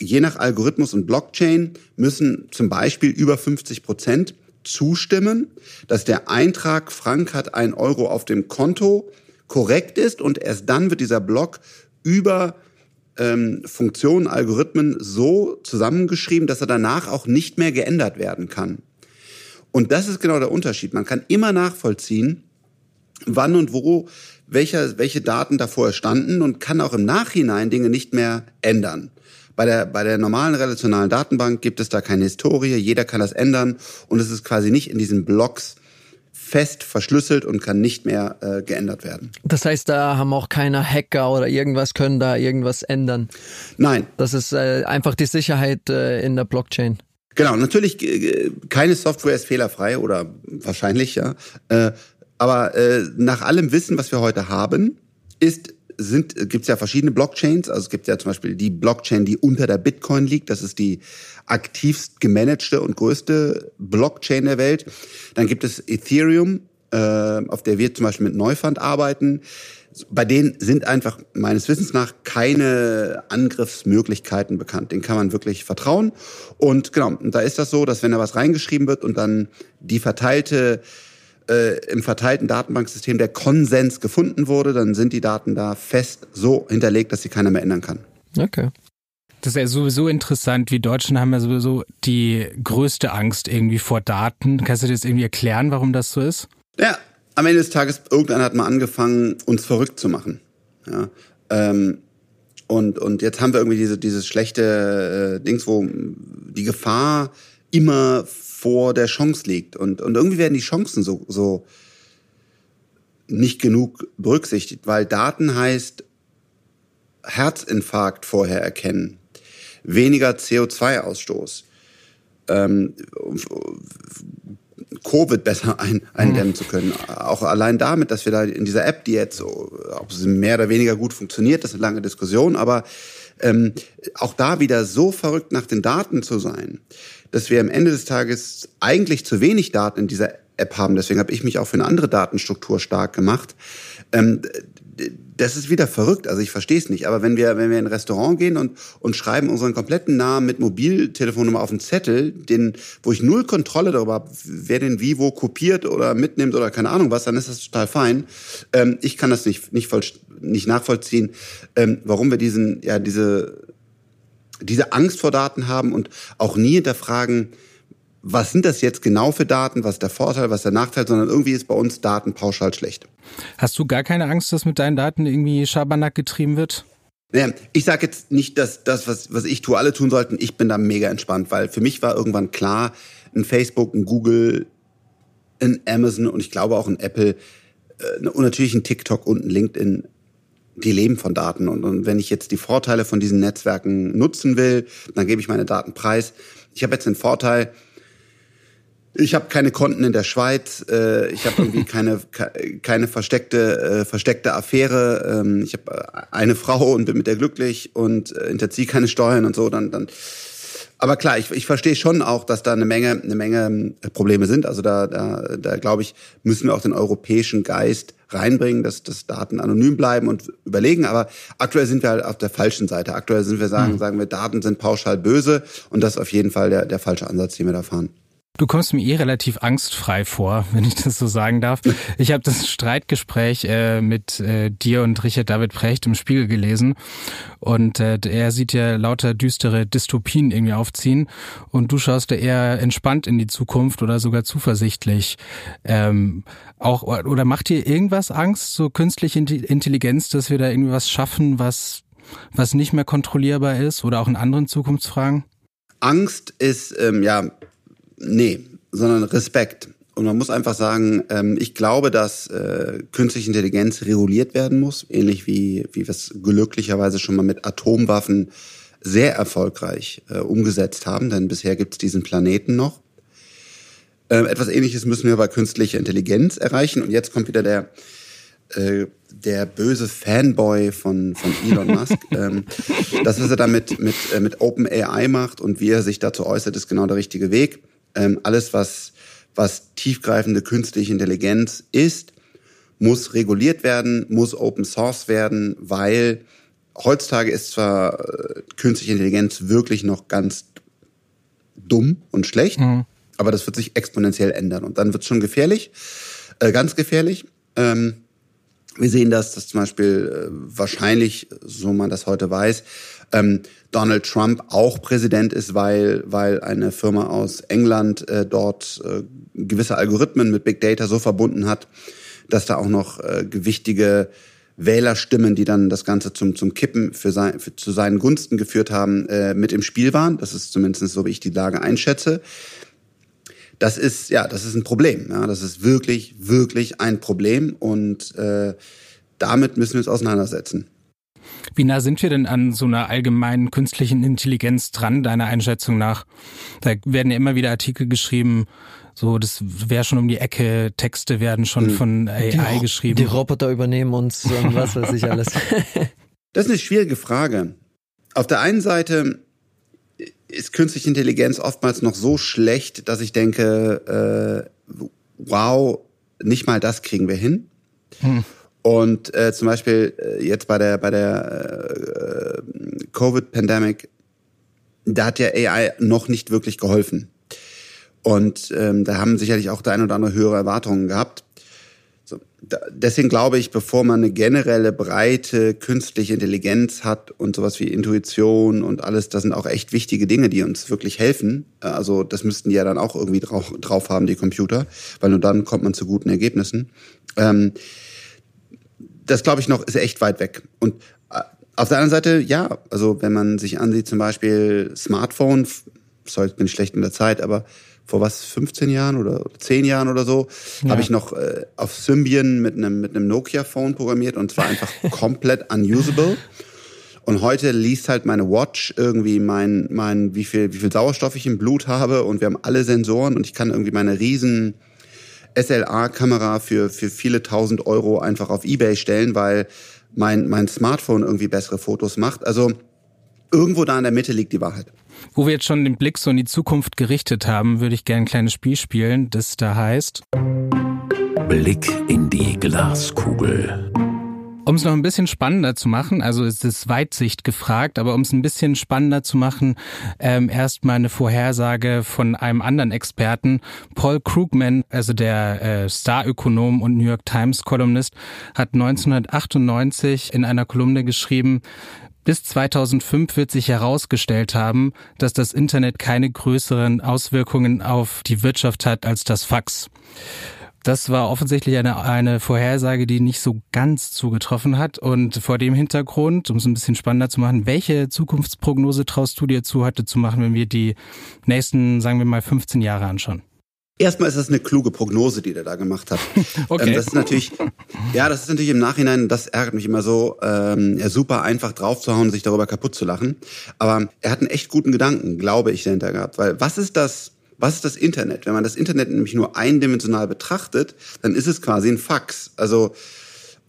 je nach Algorithmus und Blockchain müssen zum Beispiel über 50 Prozent zustimmen, dass der Eintrag Frank hat ein Euro auf dem Konto korrekt ist und erst dann wird dieser Block über ähm, Funktionen, Algorithmen so zusammengeschrieben, dass er danach auch nicht mehr geändert werden kann. Und das ist genau der Unterschied. Man kann immer nachvollziehen, wann und wo welche, welche Daten davor standen und kann auch im Nachhinein Dinge nicht mehr ändern. Bei der, bei der normalen relationalen Datenbank gibt es da keine Historie, jeder kann das ändern und es ist quasi nicht in diesen Blocks fest verschlüsselt und kann nicht mehr äh, geändert werden. Das heißt, da haben auch keine Hacker oder irgendwas können da irgendwas ändern. Nein. Das ist äh, einfach die Sicherheit äh, in der Blockchain. Genau, natürlich äh, keine Software ist fehlerfrei oder wahrscheinlich ja. Äh, aber äh, nach allem Wissen, was wir heute haben, ist sind, gibt es ja verschiedene Blockchains. Also es gibt ja zum Beispiel die Blockchain, die unter der Bitcoin liegt. Das ist die aktivst gemanagte und größte Blockchain der Welt. Dann gibt es Ethereum, äh, auf der wir zum Beispiel mit Neufund arbeiten. Bei denen sind einfach meines Wissens nach keine Angriffsmöglichkeiten bekannt. Den kann man wirklich vertrauen. Und genau, da ist das so, dass wenn da was reingeschrieben wird und dann die verteilte äh, im verteilten Datenbanksystem der Konsens gefunden wurde, dann sind die Daten da fest so hinterlegt, dass sie keiner mehr ändern kann. Okay. Das ist ja sowieso interessant. Wir Deutschen haben ja sowieso die größte Angst irgendwie vor Daten. Kannst du dir das irgendwie erklären, warum das so ist? Ja, am Ende des Tages, irgendeiner hat mal angefangen, uns verrückt zu machen. Ja, ähm, und, und jetzt haben wir irgendwie diese, dieses schlechte äh, Dings, wo die Gefahr immer vor der Chance liegt. Und, und irgendwie werden die Chancen so, so nicht genug berücksichtigt, weil Daten heißt Herzinfarkt vorher erkennen, weniger CO2-Ausstoß, ähm, Covid besser ein, eindämmen zu können. Auch allein damit, dass wir da in dieser App, die jetzt ob sie mehr oder weniger gut funktioniert, das ist eine lange Diskussion, aber ähm, auch da wieder so verrückt nach den Daten zu sein, dass wir am Ende des Tages eigentlich zu wenig Daten in dieser App haben. Deswegen habe ich mich auch für eine andere Datenstruktur stark gemacht. Ähm, das ist wieder verrückt. Also ich verstehe es nicht. Aber wenn wir, wenn wir in ein Restaurant gehen und, und schreiben unseren kompletten Namen mit Mobiltelefonnummer auf einen Zettel, den, wo ich null Kontrolle darüber habe, wer den wie wo kopiert oder mitnimmt oder keine Ahnung was, dann ist das total fein. Ähm, ich kann das nicht, nicht, voll, nicht nachvollziehen, ähm, warum wir diesen, ja, diese, diese Angst vor Daten haben und auch nie hinterfragen, was sind das jetzt genau für Daten, was ist der Vorteil, was ist der Nachteil, sondern irgendwie ist bei uns Daten pauschal schlecht. Hast du gar keine Angst, dass mit deinen Daten irgendwie Schabernack getrieben wird? Naja, ich sage jetzt nicht, dass das, was, was ich tue, alle tun sollten. Ich bin da mega entspannt, weil für mich war irgendwann klar, ein Facebook, ein Google, ein Amazon und ich glaube auch ein Apple äh, und natürlich ein TikTok und ein LinkedIn, die leben von Daten. Und, und wenn ich jetzt die Vorteile von diesen Netzwerken nutzen will, dann gebe ich meine Daten preis. Ich habe jetzt den Vorteil, ich habe keine Konten in der Schweiz. Äh, ich habe irgendwie keine keine versteckte äh, versteckte Affäre. Ähm, ich habe äh, eine Frau und bin mit der glücklich und äh, hinterziehe keine Steuern und so. Dann dann. Aber klar, ich, ich verstehe schon auch, dass da eine Menge eine Menge äh, Probleme sind. Also da da da glaube ich müssen wir auch den europäischen Geist reinbringen, dass, dass Daten anonym bleiben und überlegen. Aber aktuell sind wir halt auf der falschen Seite. Aktuell sind wir sagen, mhm. sagen wir, Daten sind pauschal böse und das ist auf jeden Fall der, der falsche Ansatz, den wir da fahren. Du kommst mir eh relativ angstfrei vor, wenn ich das so sagen darf. Ich habe das Streitgespräch äh, mit äh, dir und Richard David Precht im Spiegel gelesen und äh, er sieht ja lauter düstere Dystopien irgendwie aufziehen und du schaust da eher entspannt in die Zukunft oder sogar zuversichtlich. Ähm, auch oder macht dir irgendwas Angst, so künstliche Intelligenz, dass wir da irgendwie was schaffen, was was nicht mehr kontrollierbar ist oder auch in anderen Zukunftsfragen? Angst ist ähm, ja Nee, sondern Respekt. Und man muss einfach sagen, ähm, ich glaube, dass äh, künstliche Intelligenz reguliert werden muss, ähnlich wie, wie wir es glücklicherweise schon mal mit Atomwaffen sehr erfolgreich äh, umgesetzt haben, denn bisher gibt es diesen Planeten noch. Ähm, etwas ähnliches müssen wir bei künstlicher Intelligenz erreichen. Und jetzt kommt wieder der, äh, der böse Fanboy von, von Elon Musk. ähm, das, was er da mit, mit, mit OpenAI macht und wie er sich dazu äußert, ist genau der richtige Weg ähm, alles, was, was tiefgreifende künstliche Intelligenz ist, muss reguliert werden, muss Open Source werden, weil heutzutage ist zwar äh, künstliche Intelligenz wirklich noch ganz dumm und schlecht, mhm. aber das wird sich exponentiell ändern und dann wird es schon gefährlich, äh, ganz gefährlich. Ähm, wir sehen das, dass zum Beispiel äh, wahrscheinlich, so man das heute weiß, ähm, Donald Trump auch Präsident ist, weil, weil eine Firma aus England äh, dort äh, gewisse Algorithmen mit Big Data so verbunden hat, dass da auch noch äh, gewichtige Wählerstimmen, die dann das Ganze zum, zum Kippen für sein, für, zu seinen Gunsten geführt haben, äh, mit im Spiel waren. Das ist zumindest so, wie ich die Lage einschätze. Das ist, ja, das ist ein Problem. Ja, das ist wirklich, wirklich ein Problem und äh, damit müssen wir uns auseinandersetzen. Wie nah sind wir denn an so einer allgemeinen künstlichen Intelligenz dran, deiner Einschätzung nach? Da werden ja immer wieder Artikel geschrieben, so, das wäre schon um die Ecke, Texte werden schon mhm. von AI die, geschrieben. Die Roboter übernehmen uns und was weiß ich alles. das ist eine schwierige Frage. Auf der einen Seite ist künstliche Intelligenz oftmals noch so schlecht, dass ich denke, äh, wow, nicht mal das kriegen wir hin. Hm. Und äh, zum Beispiel äh, jetzt bei der bei der äh, Covid-Pandemic, da hat ja AI noch nicht wirklich geholfen. Und ähm, da haben sicherlich auch der ein oder andere höhere Erwartungen gehabt. So, da, deswegen glaube ich, bevor man eine generelle breite künstliche Intelligenz hat und sowas wie Intuition und alles, das sind auch echt wichtige Dinge, die uns wirklich helfen. Also das müssten die ja dann auch irgendwie drauf, drauf haben, die Computer, weil nur dann kommt man zu guten Ergebnissen. Ähm, das glaube ich noch ist echt weit weg. Und äh, auf der anderen Seite, ja, also wenn man sich ansieht, zum Beispiel Smartphone, sorry, ich bin schlecht in der Zeit, aber vor was 15 Jahren oder 10 Jahren oder so ja. habe ich noch äh, auf Symbian mit einem mit einem Nokia Phone programmiert und zwar einfach komplett unusable. Und heute liest halt meine Watch irgendwie mein mein wie viel wie viel Sauerstoff ich im Blut habe und wir haben alle Sensoren und ich kann irgendwie meine riesen SLA-Kamera für für viele tausend Euro einfach auf eBay stellen, weil mein mein Smartphone irgendwie bessere Fotos macht. Also irgendwo da in der Mitte liegt die Wahrheit. Wo wir jetzt schon den Blick so in die Zukunft gerichtet haben, würde ich gerne ein kleines Spiel spielen, das da heißt Blick in die Glaskugel. Um es noch ein bisschen spannender zu machen, also es ist Weitsicht gefragt, aber um es ein bisschen spannender zu machen, ähm, erstmal eine Vorhersage von einem anderen Experten. Paul Krugman, also der äh, Starökonom und New York Times Kolumnist, hat 1998 in einer Kolumne geschrieben, bis 2005 wird sich herausgestellt haben, dass das Internet keine größeren Auswirkungen auf die Wirtschaft hat als das Fax. Das war offensichtlich eine, eine Vorhersage, die nicht so ganz zugetroffen hat. Und vor dem Hintergrund, um es ein bisschen spannender zu machen, welche Zukunftsprognose traust du dir zu, heute zu machen, wenn wir die nächsten, sagen wir mal, 15 Jahre anschauen? Erstmal ist das eine kluge Prognose, die der da gemacht hat. okay. Ähm, das ist natürlich, ja, das ist natürlich im Nachhinein, das ärgert mich immer so, ähm, super einfach draufzuhauen, sich darüber kaputt zu lachen. Aber er hat einen echt guten Gedanken, glaube ich, dahinter gehabt. Weil was ist das, was ist das Internet? Wenn man das Internet nämlich nur eindimensional betrachtet, dann ist es quasi ein Fax. Also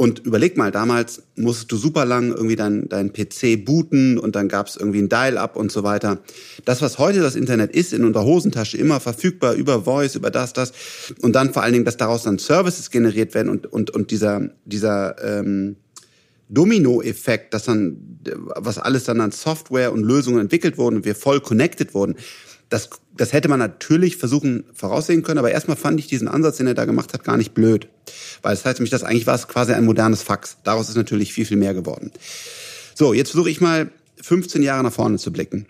und überleg mal, damals musstest du super lang irgendwie dein, dein PC booten und dann gab es irgendwie ein Dial-up und so weiter. Das, was heute das Internet ist, in unserer Hosentasche immer verfügbar über Voice, über das, das. Und dann vor allen Dingen, dass daraus dann Services generiert werden und, und, und dieser, dieser ähm, Domino-Effekt, dass dann, was alles dann an Software und Lösungen entwickelt wurden und wir voll connected wurden, das, das hätte man natürlich versuchen voraussehen können, aber erstmal fand ich diesen Ansatz, den er da gemacht hat, gar nicht blöd. Weil es das heißt nämlich, dass eigentlich war es quasi ein modernes Fax. Daraus ist natürlich viel, viel mehr geworden. So, jetzt versuche ich mal 15 Jahre nach vorne zu blicken.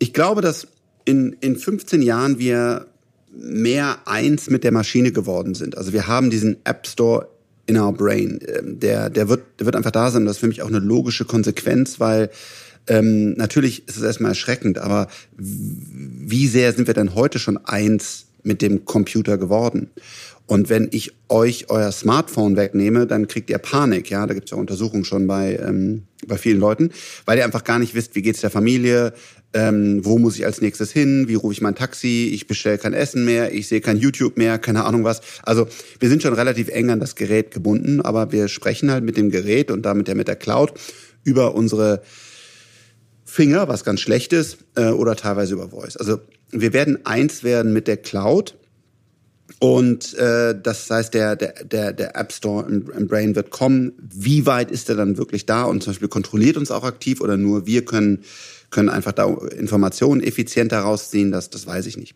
Ich glaube, dass in, in 15 Jahren wir mehr eins mit der Maschine geworden sind. Also wir haben diesen App Store in our brain. Ähm, der, der, wird, der wird einfach da sein. Das ist für mich auch eine logische Konsequenz, weil ähm, natürlich ist es erstmal erschreckend, aber wie sehr sind wir denn heute schon eins mit dem Computer geworden? Und wenn ich euch euer Smartphone wegnehme, dann kriegt ihr Panik. Ja, da gibt es ja Untersuchungen schon bei ähm, bei vielen Leuten, weil ihr einfach gar nicht wisst, wie geht's der Familie, ähm, wo muss ich als nächstes hin, wie rufe ich mein Taxi, ich bestelle kein Essen mehr, ich sehe kein YouTube mehr, keine Ahnung was. Also wir sind schon relativ eng an das Gerät gebunden, aber wir sprechen halt mit dem Gerät und damit ja mit der Cloud über unsere Finger, was ganz schlecht ist, äh, oder teilweise über Voice. Also wir werden eins werden mit der Cloud. Und äh, das heißt, der, der, der, der App Store im, im Brain wird kommen. Wie weit ist er dann wirklich da und zum Beispiel kontrolliert uns auch aktiv oder nur wir können, können einfach da Informationen effizienter rausziehen? Das, das weiß ich nicht.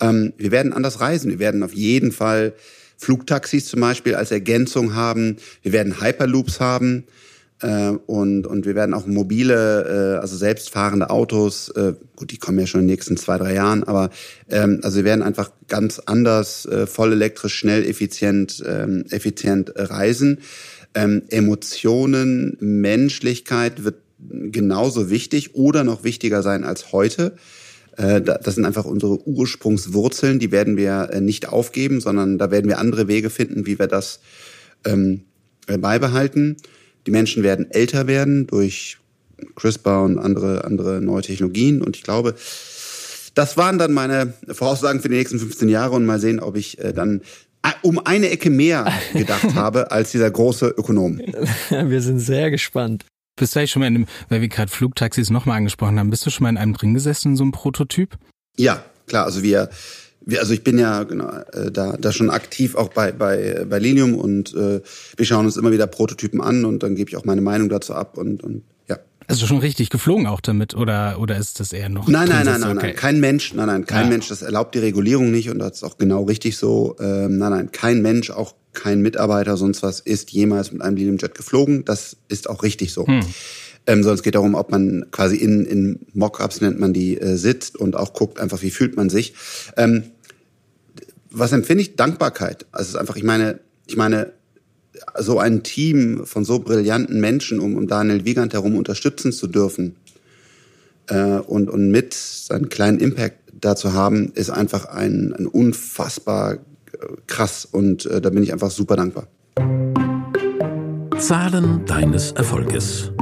Ähm, wir werden anders reisen. Wir werden auf jeden Fall Flugtaxis zum Beispiel als Ergänzung haben. Wir werden Hyperloops haben. Äh, und, und wir werden auch mobile, äh, also selbstfahrende Autos, äh, gut, die kommen ja schon in den nächsten zwei, drei Jahren, aber ähm, also wir werden einfach ganz anders, äh, voll elektrisch, schnell, effizient, ähm, effizient reisen. Ähm, Emotionen, Menschlichkeit wird genauso wichtig oder noch wichtiger sein als heute. Äh, das sind einfach unsere Ursprungswurzeln, die werden wir äh, nicht aufgeben, sondern da werden wir andere Wege finden, wie wir das ähm, beibehalten. Die Menschen werden älter werden durch CRISPR und andere, andere neue Technologien. Und ich glaube, das waren dann meine Voraussagen für die nächsten 15 Jahre und mal sehen, ob ich äh, dann äh, um eine Ecke mehr gedacht habe als dieser große Ökonom. Wir sind sehr gespannt. Bist du eigentlich schon mal in einem, weil wir gerade Flugtaxis nochmal angesprochen haben, bist du schon mal in einem drin gesessen, in so einem Prototyp? Ja, klar. Also wir also ich bin ja genau, äh, da, da schon aktiv auch bei, bei, bei Linium und äh, wir schauen uns immer wieder Prototypen an und dann gebe ich auch meine Meinung dazu ab und, und ja. Also schon richtig geflogen auch damit oder oder ist das eher noch? Nein, nein, nein, nein, okay. nein, kein Mensch, nein, nein, kein ja. Mensch. Das erlaubt die Regulierung nicht und das ist auch genau richtig so. Ähm, nein, nein, kein Mensch, auch kein Mitarbeiter, sonst was ist jemals mit einem Linium-Jet geflogen. Das ist auch richtig so. Hm. Ähm, sondern es geht darum, ob man quasi in, in Mockups nennt man die, äh, sitzt und auch guckt einfach, wie fühlt man sich. Ähm, was empfinde ich? Dankbarkeit. Also es ist einfach, ich meine, ich meine, so ein Team von so brillanten Menschen, um, um Daniel Wiegand herum unterstützen zu dürfen äh, und, und mit seinen kleinen Impact da zu haben, ist einfach ein, ein unfassbar äh, krass und äh, da bin ich einfach super dankbar. Zahlen deines Erfolges.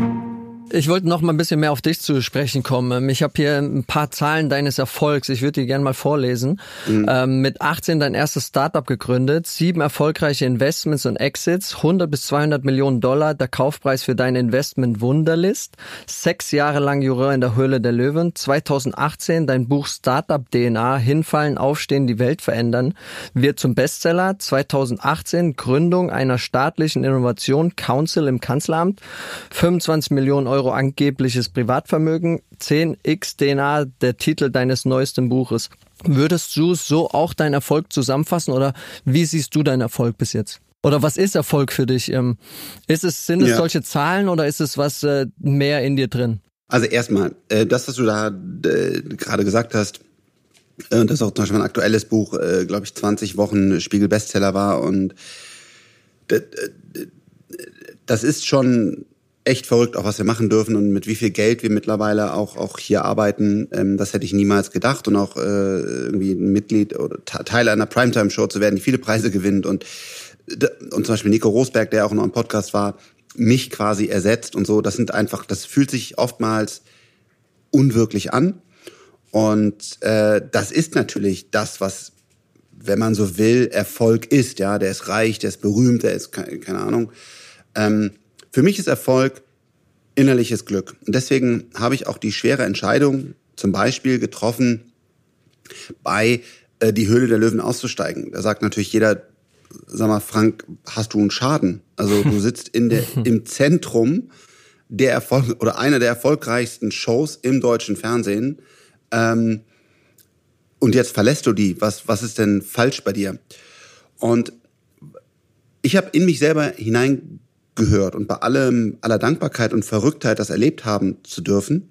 Ich wollte noch mal ein bisschen mehr auf dich zu sprechen kommen. Ich habe hier ein paar Zahlen deines Erfolgs. Ich würde die gerne mal vorlesen. Mhm. Ähm, mit 18 dein erstes Startup gegründet, sieben erfolgreiche Investments und Exits, 100 bis 200 Millionen Dollar, der Kaufpreis für dein Investment Wunderlist, sechs Jahre lang Juror in der Höhle der Löwen, 2018 dein Buch Startup DNA, hinfallen, aufstehen, die Welt verändern, wird zum Bestseller, 2018 Gründung einer staatlichen Innovation Council im Kanzleramt, 25 Millionen Euro Euro angebliches Privatvermögen, 10x DNA der Titel deines neuesten Buches. Würdest du so auch deinen Erfolg zusammenfassen oder wie siehst du deinen Erfolg bis jetzt? Oder was ist Erfolg für dich? Ähm, ist es, sind es ja. solche Zahlen oder ist es was äh, mehr in dir drin? Also erstmal, äh, das, was du da äh, gerade gesagt hast, das ist auch zum Beispiel ein aktuelles Buch, glaube ich, 20 Wochen Spiegel-Bestseller war und das ist schon echt verrückt, auch was wir machen dürfen und mit wie viel Geld wir mittlerweile auch auch hier arbeiten. Ähm, das hätte ich niemals gedacht und auch äh, irgendwie ein Mitglied oder Teil einer Primetime-Show zu werden, die viele Preise gewinnt und und zum Beispiel Nico Rosberg, der auch noch im Podcast war, mich quasi ersetzt und so. Das sind einfach, das fühlt sich oftmals unwirklich an und äh, das ist natürlich das, was wenn man so will, Erfolg ist, ja, der ist reich, der ist berühmt, der ist keine, keine Ahnung. Ähm, für mich ist Erfolg innerliches Glück. Und deswegen habe ich auch die schwere Entscheidung zum Beispiel getroffen, bei äh, die Höhle der Löwen auszusteigen. Da sagt natürlich jeder, sag mal, Frank, hast du einen Schaden? Also du sitzt in der, im Zentrum der Erfolg oder einer der erfolgreichsten Shows im deutschen Fernsehen. Ähm, und jetzt verlässt du die. Was, was ist denn falsch bei dir? Und ich habe in mich selber hinein gehört und bei allem, aller Dankbarkeit und Verrücktheit, das erlebt haben zu dürfen,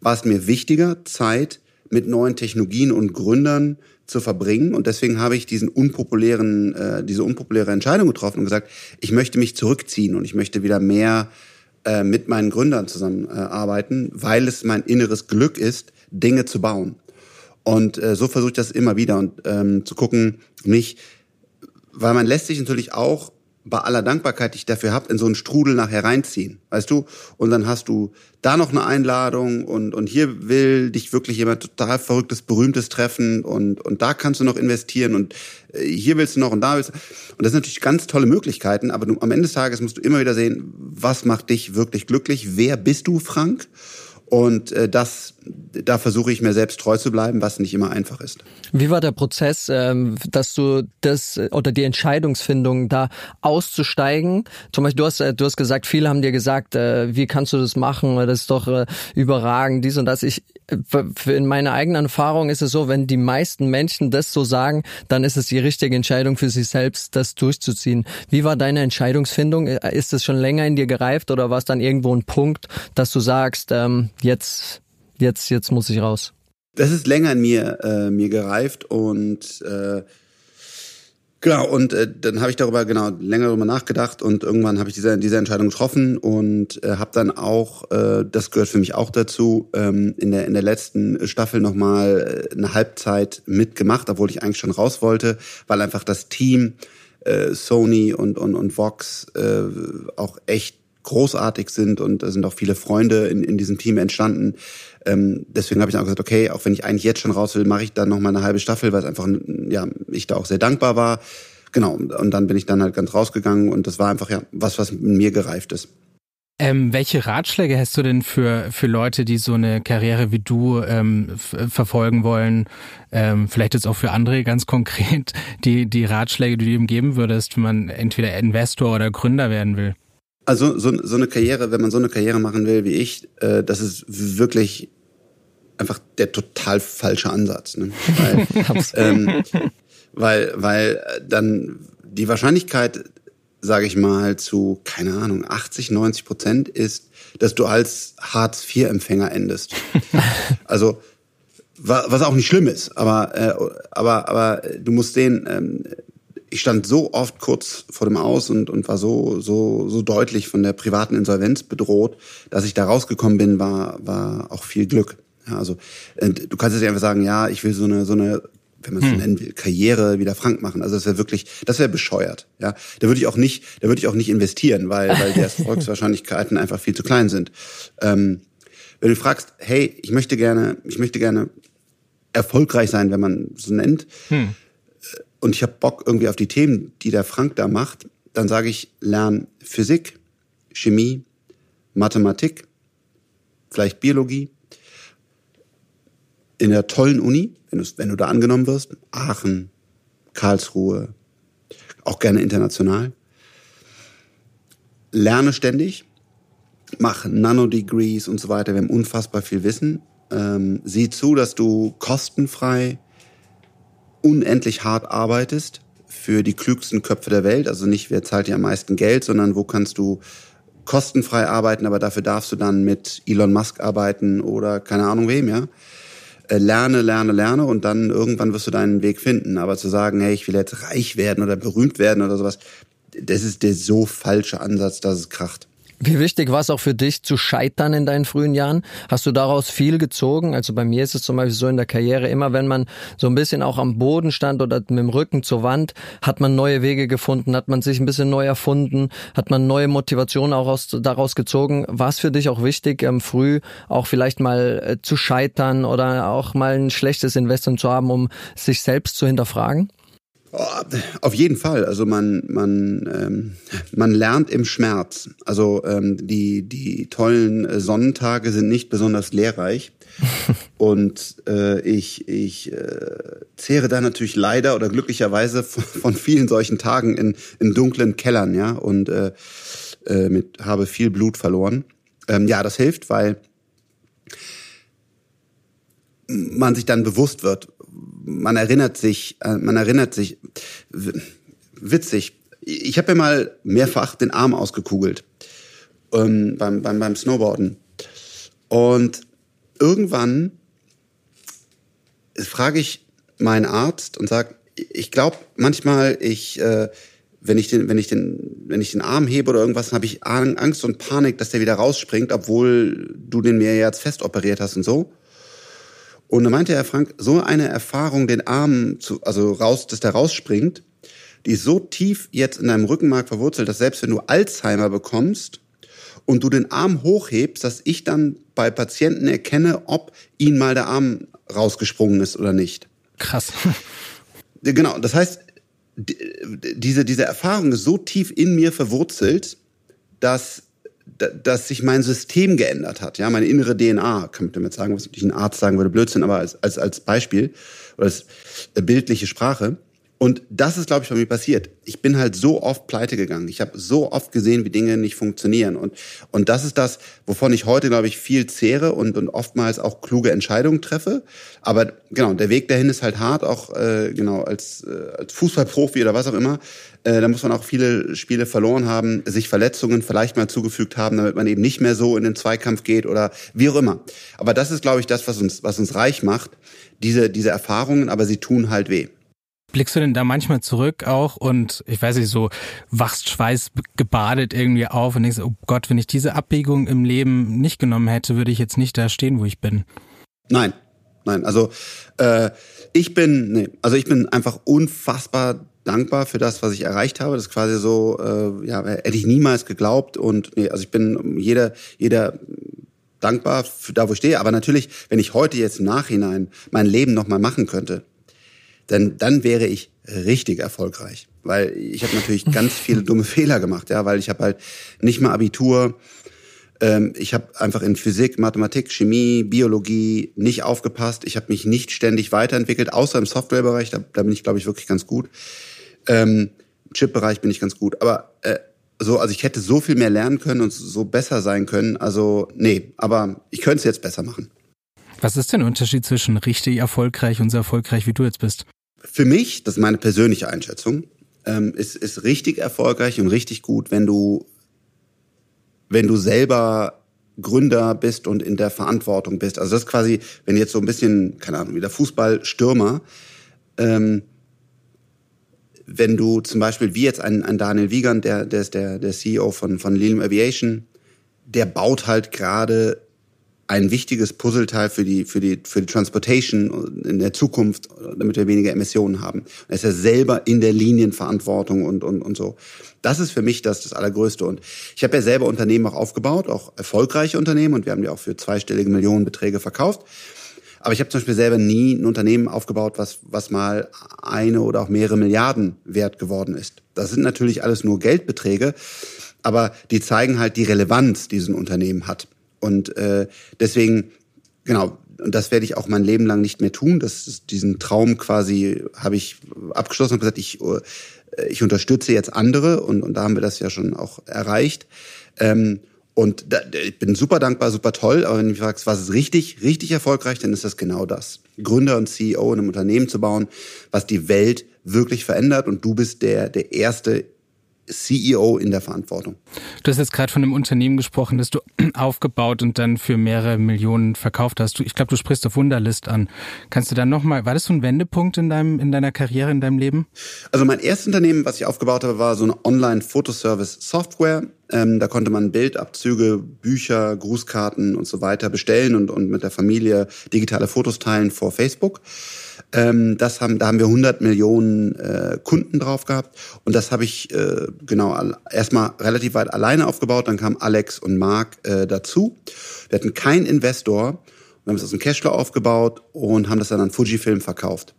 war es mir wichtiger, Zeit mit neuen Technologien und Gründern zu verbringen. Und deswegen habe ich diesen unpopulären, äh, diese unpopuläre Entscheidung getroffen und gesagt, ich möchte mich zurückziehen und ich möchte wieder mehr äh, mit meinen Gründern zusammenarbeiten, äh, weil es mein inneres Glück ist, Dinge zu bauen. Und äh, so versuche ich das immer wieder und ähm, zu gucken, nicht, weil man lässt sich natürlich auch bei aller Dankbarkeit, die ich dafür habe, in so einen Strudel nachher reinziehen, weißt du? Und dann hast du da noch eine Einladung und, und hier will dich wirklich jemand total verrücktes, berühmtes treffen und, und da kannst du noch investieren und äh, hier willst du noch und da willst du. Und das sind natürlich ganz tolle Möglichkeiten, aber du, am Ende des Tages musst du immer wieder sehen, was macht dich wirklich glücklich? Wer bist du, Frank? Und äh, das, da versuche ich mir selbst treu zu bleiben, was nicht immer einfach ist. Wie war der Prozess, ähm, dass du das oder die Entscheidungsfindung da auszusteigen? Zum Beispiel, du hast, äh, du hast gesagt, viele haben dir gesagt, äh, wie kannst du das machen? Das ist doch äh, überragend, dies und das. Ich, in meiner eigenen Erfahrung ist es so, wenn die meisten Menschen das so sagen, dann ist es die richtige Entscheidung für sich selbst, das durchzuziehen. Wie war deine Entscheidungsfindung? Ist es schon länger in dir gereift oder war es dann irgendwo ein Punkt, dass du sagst, ähm, jetzt, jetzt, jetzt muss ich raus? Das ist länger in mir, äh, mir gereift und äh, Genau, und äh, dann habe ich darüber genau länger darüber nachgedacht und irgendwann habe ich diese, diese Entscheidung getroffen und äh, habe dann auch, äh, das gehört für mich auch dazu, ähm, in, der, in der letzten Staffel nochmal äh, eine Halbzeit mitgemacht, obwohl ich eigentlich schon raus wollte, weil einfach das Team äh, Sony und, und, und Vox äh, auch echt großartig sind und da sind auch viele Freunde in, in diesem Team entstanden. Ähm, deswegen habe ich auch gesagt, okay, auch wenn ich eigentlich jetzt schon raus will, mache ich dann noch mal eine halbe Staffel, weil es einfach, ja, ich da auch sehr dankbar war. Genau, und dann bin ich dann halt ganz rausgegangen und das war einfach ja was, was mit mir gereift ist. Ähm, welche Ratschläge hast du denn für, für Leute, die so eine Karriere wie du ähm, verfolgen wollen? Ähm, vielleicht jetzt auch für andere ganz konkret, die, die Ratschläge, die du ihm geben würdest, wenn man entweder Investor oder Gründer werden will? Also so, so eine Karriere, wenn man so eine Karriere machen will wie ich, äh, das ist wirklich einfach der total falsche Ansatz. Ne? Weil, ähm, weil, weil dann die Wahrscheinlichkeit, sage ich mal, zu, keine Ahnung, 80, 90 Prozent ist, dass du als Hartz-IV-Empfänger endest. also was auch nicht schlimm ist, aber, äh, aber, aber du musst sehen, ähm, ich stand so oft kurz vor dem Aus und, und war so, so, so deutlich von der privaten Insolvenz bedroht, dass ich da rausgekommen bin, war, war auch viel Glück. Ja, also äh, du kannst jetzt einfach sagen, ja, ich will so eine, so eine wenn man es hm. so nennen will, Karriere wieder frank machen. Also das wäre wirklich, das wäre bescheuert. Ja, da würde ich auch nicht, da würde ich auch nicht investieren, weil weil die Erfolgswahrscheinlichkeiten einfach viel zu klein sind. Ähm, wenn du fragst, hey, ich möchte gerne, ich möchte gerne erfolgreich sein, wenn man so nennt, hm und ich habe Bock irgendwie auf die Themen, die der Frank da macht, dann sage ich, lern Physik, Chemie, Mathematik, vielleicht Biologie. In der tollen Uni, wenn du, wenn du da angenommen wirst, Aachen, Karlsruhe, auch gerne international. Lerne ständig, mach Nanodegrees und so weiter. Wir haben unfassbar viel Wissen. Ähm, sieh zu, dass du kostenfrei unendlich hart arbeitest für die klügsten Köpfe der Welt. Also nicht, wer zahlt dir am meisten Geld, sondern wo kannst du kostenfrei arbeiten, aber dafür darfst du dann mit Elon Musk arbeiten oder keine Ahnung wem, ja. Äh, lerne, lerne, lerne und dann irgendwann wirst du deinen Weg finden. Aber zu sagen, hey, ich will jetzt reich werden oder berühmt werden oder sowas, das ist der so falsche Ansatz, dass es kracht. Wie wichtig war es auch für dich zu scheitern in deinen frühen Jahren? Hast du daraus viel gezogen? Also bei mir ist es zum Beispiel so in der Karriere, immer wenn man so ein bisschen auch am Boden stand oder mit dem Rücken zur Wand, hat man neue Wege gefunden, hat man sich ein bisschen neu erfunden, hat man neue Motivationen auch aus, daraus gezogen. War es für dich auch wichtig, ähm, früh auch vielleicht mal äh, zu scheitern oder auch mal ein schlechtes Investment zu haben, um sich selbst zu hinterfragen? Oh, auf jeden Fall. Also man man ähm, man lernt im Schmerz. Also ähm, die die tollen äh, Sonnentage sind nicht besonders lehrreich. Und äh, ich ich äh, zehre da natürlich leider oder glücklicherweise von, von vielen solchen Tagen in in dunklen Kellern, ja und äh, äh, mit habe viel Blut verloren. Ähm, ja, das hilft, weil man sich dann bewusst wird, man erinnert sich, äh, man erinnert sich, witzig. Ich habe mir mal mehrfach den Arm ausgekugelt ähm, beim, beim, beim Snowboarden. Und irgendwann frage ich meinen Arzt und sage, ich glaube manchmal, ich, äh, wenn ich den, wenn ich den, wenn ich den Arm hebe oder irgendwas, habe ich Angst und Panik, dass der wieder rausspringt, obwohl du den mir jetzt fest operiert hast und so. Und da meinte er, Frank, so eine Erfahrung, den Arm zu, also raus, dass der rausspringt, die ist so tief jetzt in deinem Rückenmark verwurzelt, dass selbst wenn du Alzheimer bekommst und du den Arm hochhebst, dass ich dann bei Patienten erkenne, ob ihnen mal der Arm rausgesprungen ist oder nicht. Krass. Genau, das heißt, diese, diese Erfahrung ist so tief in mir verwurzelt, dass dass sich mein System geändert hat, ja, meine innere DNA, kann man damit sagen, was ich ein Arzt sagen würde, Blödsinn, aber als, als, als Beispiel oder als bildliche Sprache. Und das ist, glaube ich, bei mir passiert. Ich bin halt so oft pleite gegangen. Ich habe so oft gesehen, wie Dinge nicht funktionieren. Und, und das ist das, wovon ich heute, glaube ich, viel zehre und, und oftmals auch kluge Entscheidungen treffe. Aber genau, der Weg dahin ist halt hart, auch äh, genau als, äh, als Fußballprofi oder was auch immer. Äh, da muss man auch viele Spiele verloren haben, sich Verletzungen vielleicht mal zugefügt haben, damit man eben nicht mehr so in den Zweikampf geht oder wie auch immer. Aber das ist, glaube ich, das, was uns, was uns reich macht, diese, diese Erfahrungen, aber sie tun halt weh. Blickst du denn da manchmal zurück auch und ich weiß nicht, so wachst Schweiß gebadet irgendwie auf und denkst, oh Gott, wenn ich diese Abbiegung im Leben nicht genommen hätte, würde ich jetzt nicht da stehen, wo ich bin? Nein, nein. Also äh, ich bin, nee, also ich bin einfach unfassbar dankbar für das, was ich erreicht habe. Das ist quasi so, äh, ja, hätte ich niemals geglaubt und nee, also ich bin jeder, jeder dankbar für da, wo ich stehe. Aber natürlich, wenn ich heute jetzt im Nachhinein mein Leben nochmal machen könnte, dann, dann wäre ich richtig erfolgreich. Weil ich habe natürlich ganz viele dumme Fehler gemacht, ja, weil ich habe halt nicht mal Abitur, ähm, ich habe einfach in Physik, Mathematik, Chemie, Biologie nicht aufgepasst. Ich habe mich nicht ständig weiterentwickelt, außer im Softwarebereich, da, da bin ich, glaube ich, wirklich ganz gut. Ähm, Chip-Bereich bin ich ganz gut. Aber äh, so, also ich hätte so viel mehr lernen können und so besser sein können. Also, nee, aber ich könnte es jetzt besser machen. Was ist denn der Unterschied zwischen richtig erfolgreich und so erfolgreich, wie du jetzt bist? Für mich, das ist meine persönliche Einschätzung, ähm, ist, ist richtig erfolgreich und richtig gut, wenn du, wenn du selber Gründer bist und in der Verantwortung bist. Also das ist quasi, wenn jetzt so ein bisschen, keine Ahnung, wie der Fußballstürmer, ähm, wenn du zum Beispiel, wie jetzt ein, ein Daniel Wiegand, der, der ist der, der CEO von, von Lilium Aviation, der baut halt gerade ein wichtiges Puzzleteil für die, für die, für die Transportation in der Zukunft, damit wir weniger Emissionen haben. Er ist ja selber in der Linienverantwortung und, und, und so. Das ist für mich das, das Allergrößte. Und ich habe ja selber Unternehmen auch aufgebaut, auch erfolgreiche Unternehmen und wir haben die auch für zweistellige Millionenbeträge verkauft. Aber ich habe zum Beispiel selber nie ein Unternehmen aufgebaut, was, was mal eine oder auch mehrere Milliarden wert geworden ist. Das sind natürlich alles nur Geldbeträge, aber die zeigen halt die Relevanz, die ein Unternehmen hat. Und äh, deswegen, genau, und das werde ich auch mein Leben lang nicht mehr tun. Das diesen Traum quasi habe ich abgeschlossen und gesagt, ich, äh, ich unterstütze jetzt andere und, und da haben wir das ja schon auch erreicht. Ähm, und da, ich bin super dankbar, super toll, aber wenn du mich fragst, was ist richtig, richtig erfolgreich, dann ist das genau das. Gründer und CEO in einem Unternehmen zu bauen, was die Welt wirklich verändert und du bist der, der erste CEO in der Verantwortung. Du hast jetzt gerade von einem Unternehmen gesprochen, das du aufgebaut und dann für mehrere Millionen verkauft hast. Ich glaube, du sprichst auf Wunderlist an. Kannst du dann nochmal, war das so ein Wendepunkt in deinem, in deiner Karriere, in deinem Leben? Also mein erstes Unternehmen, was ich aufgebaut habe, war so eine Online-Fotoservice-Software. Ähm, da konnte man Bildabzüge, Bücher, Grußkarten und so weiter bestellen und, und mit der Familie digitale Fotos teilen vor Facebook. Ähm, das haben, da haben wir 100 Millionen äh, Kunden drauf gehabt und das habe ich äh, genau erstmal relativ weit alleine aufgebaut. Dann kamen Alex und Marc äh, dazu. Wir hatten keinen Investor. Wir haben es aus dem Cashflow aufgebaut und haben das dann an Fujifilm verkauft.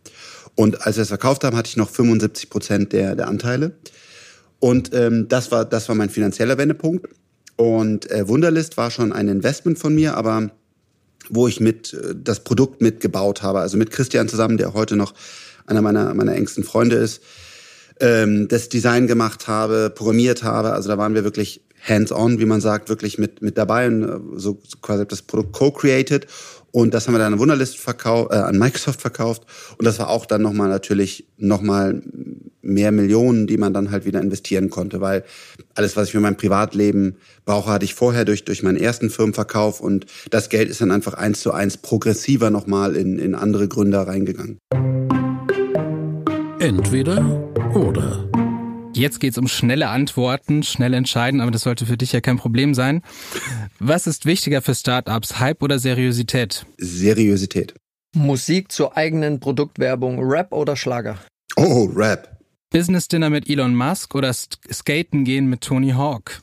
Und als wir es verkauft haben, hatte ich noch 75 Prozent der, der Anteile. Und ähm, das war das war mein finanzieller Wendepunkt. Und äh, Wunderlist war schon ein Investment von mir, aber wo ich mit äh, das Produkt mitgebaut habe, also mit Christian zusammen, der heute noch einer meiner, meiner engsten Freunde ist, ähm, das Design gemacht habe, programmiert habe. Also da waren wir wirklich hands-on, wie man sagt, wirklich mit, mit dabei und äh, so quasi das Produkt co-created. Und das haben wir dann an Wunderlist verkauft, äh, an Microsoft verkauft. Und das war auch dann nochmal natürlich nochmal mehr Millionen, die man dann halt wieder investieren konnte, weil alles, was ich für mein Privatleben brauche, hatte ich vorher durch, durch meinen ersten Firmenverkauf und das Geld ist dann einfach eins zu eins progressiver nochmal in, in andere Gründer reingegangen. Entweder oder. Jetzt geht's um schnelle Antworten, schnell entscheiden, aber das sollte für dich ja kein Problem sein. Was ist wichtiger für Startups, Hype oder Seriosität? Seriosität. Musik zur eigenen Produktwerbung, Rap oder Schlager? Oh, Rap. Business Dinner mit Elon Musk oder Skaten gehen mit Tony Hawk?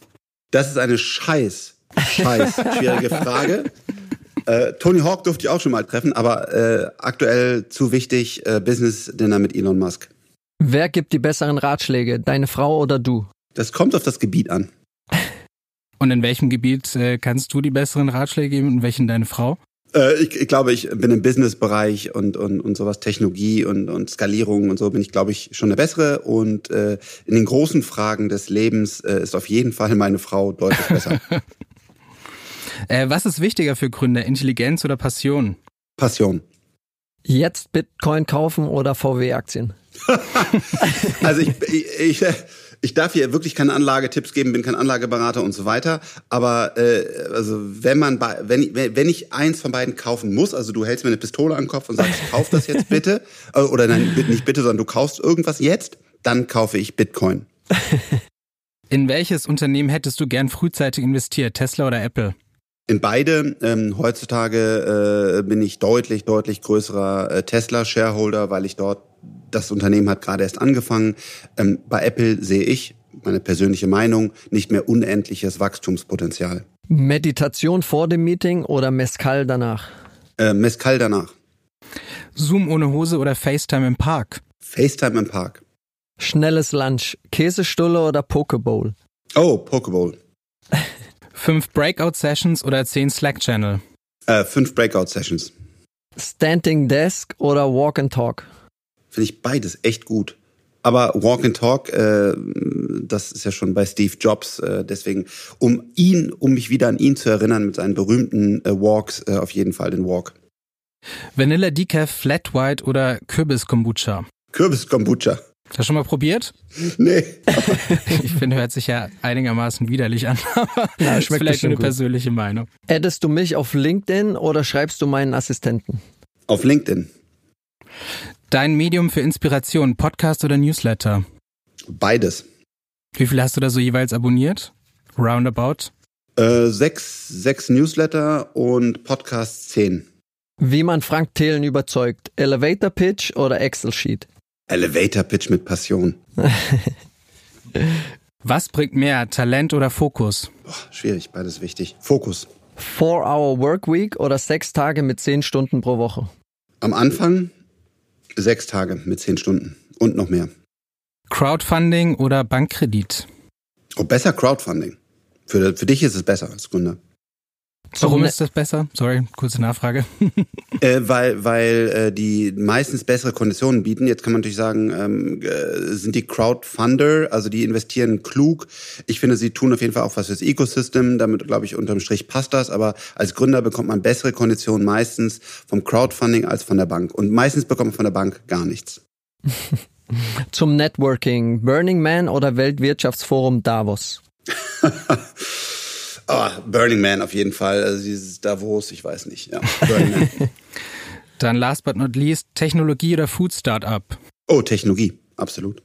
Das ist eine scheiß, scheiß schwierige Frage. Äh, Tony Hawk durfte ich auch schon mal treffen, aber äh, aktuell zu wichtig äh, Business Dinner mit Elon Musk. Wer gibt die besseren Ratschläge, deine Frau oder du? Das kommt auf das Gebiet an. Und in welchem Gebiet äh, kannst du die besseren Ratschläge geben und welchen deine Frau? Äh, ich, ich glaube, ich bin im Businessbereich und, und, und sowas, Technologie und, und Skalierung und so bin ich, glaube ich, schon der Bessere. Und äh, in den großen Fragen des Lebens äh, ist auf jeden Fall meine Frau deutlich besser. äh, was ist wichtiger für Gründer, Intelligenz oder Passion? Passion. Jetzt Bitcoin kaufen oder VW-Aktien? also ich, ich, ich darf hier wirklich keine Anlagetipps geben, bin kein Anlageberater und so weiter. Aber äh, also wenn man bei, wenn, wenn ich eins von beiden kaufen muss, also du hältst mir eine Pistole an den Kopf und sagst, kauf das jetzt bitte, äh, oder nein, nicht bitte, sondern du kaufst irgendwas jetzt, dann kaufe ich Bitcoin. In welches Unternehmen hättest du gern frühzeitig investiert, Tesla oder Apple? In beide. Ähm, heutzutage äh, bin ich deutlich, deutlich größerer äh, Tesla-Shareholder, weil ich dort, das Unternehmen hat gerade erst angefangen. Ähm, bei Apple sehe ich, meine persönliche Meinung, nicht mehr unendliches Wachstumspotenzial. Meditation vor dem Meeting oder Mescal danach? Äh, Mescal danach. Zoom ohne Hose oder FaceTime im Park? FaceTime im Park. Schnelles Lunch, Käsestulle oder Pokeball? Oh, Pokeball. Fünf Breakout-Sessions oder zehn Slack-Channel? Äh, fünf Breakout-Sessions. Standing Desk oder Walk and Talk? Finde ich beides echt gut. Aber Walk and Talk, äh, das ist ja schon bei Steve Jobs. Äh, deswegen, um ihn, um mich wieder an ihn zu erinnern mit seinen berühmten äh, Walks, äh, auf jeden Fall den Walk. Vanilla Decaf, Flat White oder Kürbis Kombucha? Kürbis Kombucha. Hast du schon mal probiert? Nee. ich finde, hört sich ja einigermaßen widerlich an, aber ja, schmeckt vielleicht eine gut. persönliche Meinung. Addest du mich auf LinkedIn oder schreibst du meinen Assistenten? Auf LinkedIn. Dein Medium für Inspiration, Podcast oder Newsletter? Beides. Wie viel hast du da so jeweils abonniert? Roundabout? Äh, sechs, sechs Newsletter und Podcasts zehn. Wie man Frank Thelen überzeugt. Elevator Pitch oder Excel Sheet? Elevator Pitch mit Passion. Was bringt mehr, Talent oder Fokus? Boah, schwierig, beides wichtig. Fokus. Four Hour Work Week oder sechs Tage mit zehn Stunden pro Woche? Am Anfang sechs Tage mit zehn Stunden und noch mehr. Crowdfunding oder Bankkredit? Oh, besser Crowdfunding. Für, für dich ist es besser als Gründer. Warum ist das besser? Sorry, kurze Nachfrage. äh, weil weil äh, die meistens bessere Konditionen bieten. Jetzt kann man natürlich sagen, ähm, äh, sind die Crowdfunder, also die investieren klug. Ich finde, sie tun auf jeden Fall auch was fürs Ecosystem. Damit, glaube ich, unterm Strich passt das. Aber als Gründer bekommt man bessere Konditionen meistens vom Crowdfunding als von der Bank. Und meistens bekommt man von der Bank gar nichts. Zum Networking, Burning Man oder Weltwirtschaftsforum Davos? oh, Burning Man auf jeden Fall. Also dieses Davos, ich weiß nicht. Ja, Burning Man. Dann last but not least, Technologie oder Food Startup? Oh, Technologie, absolut.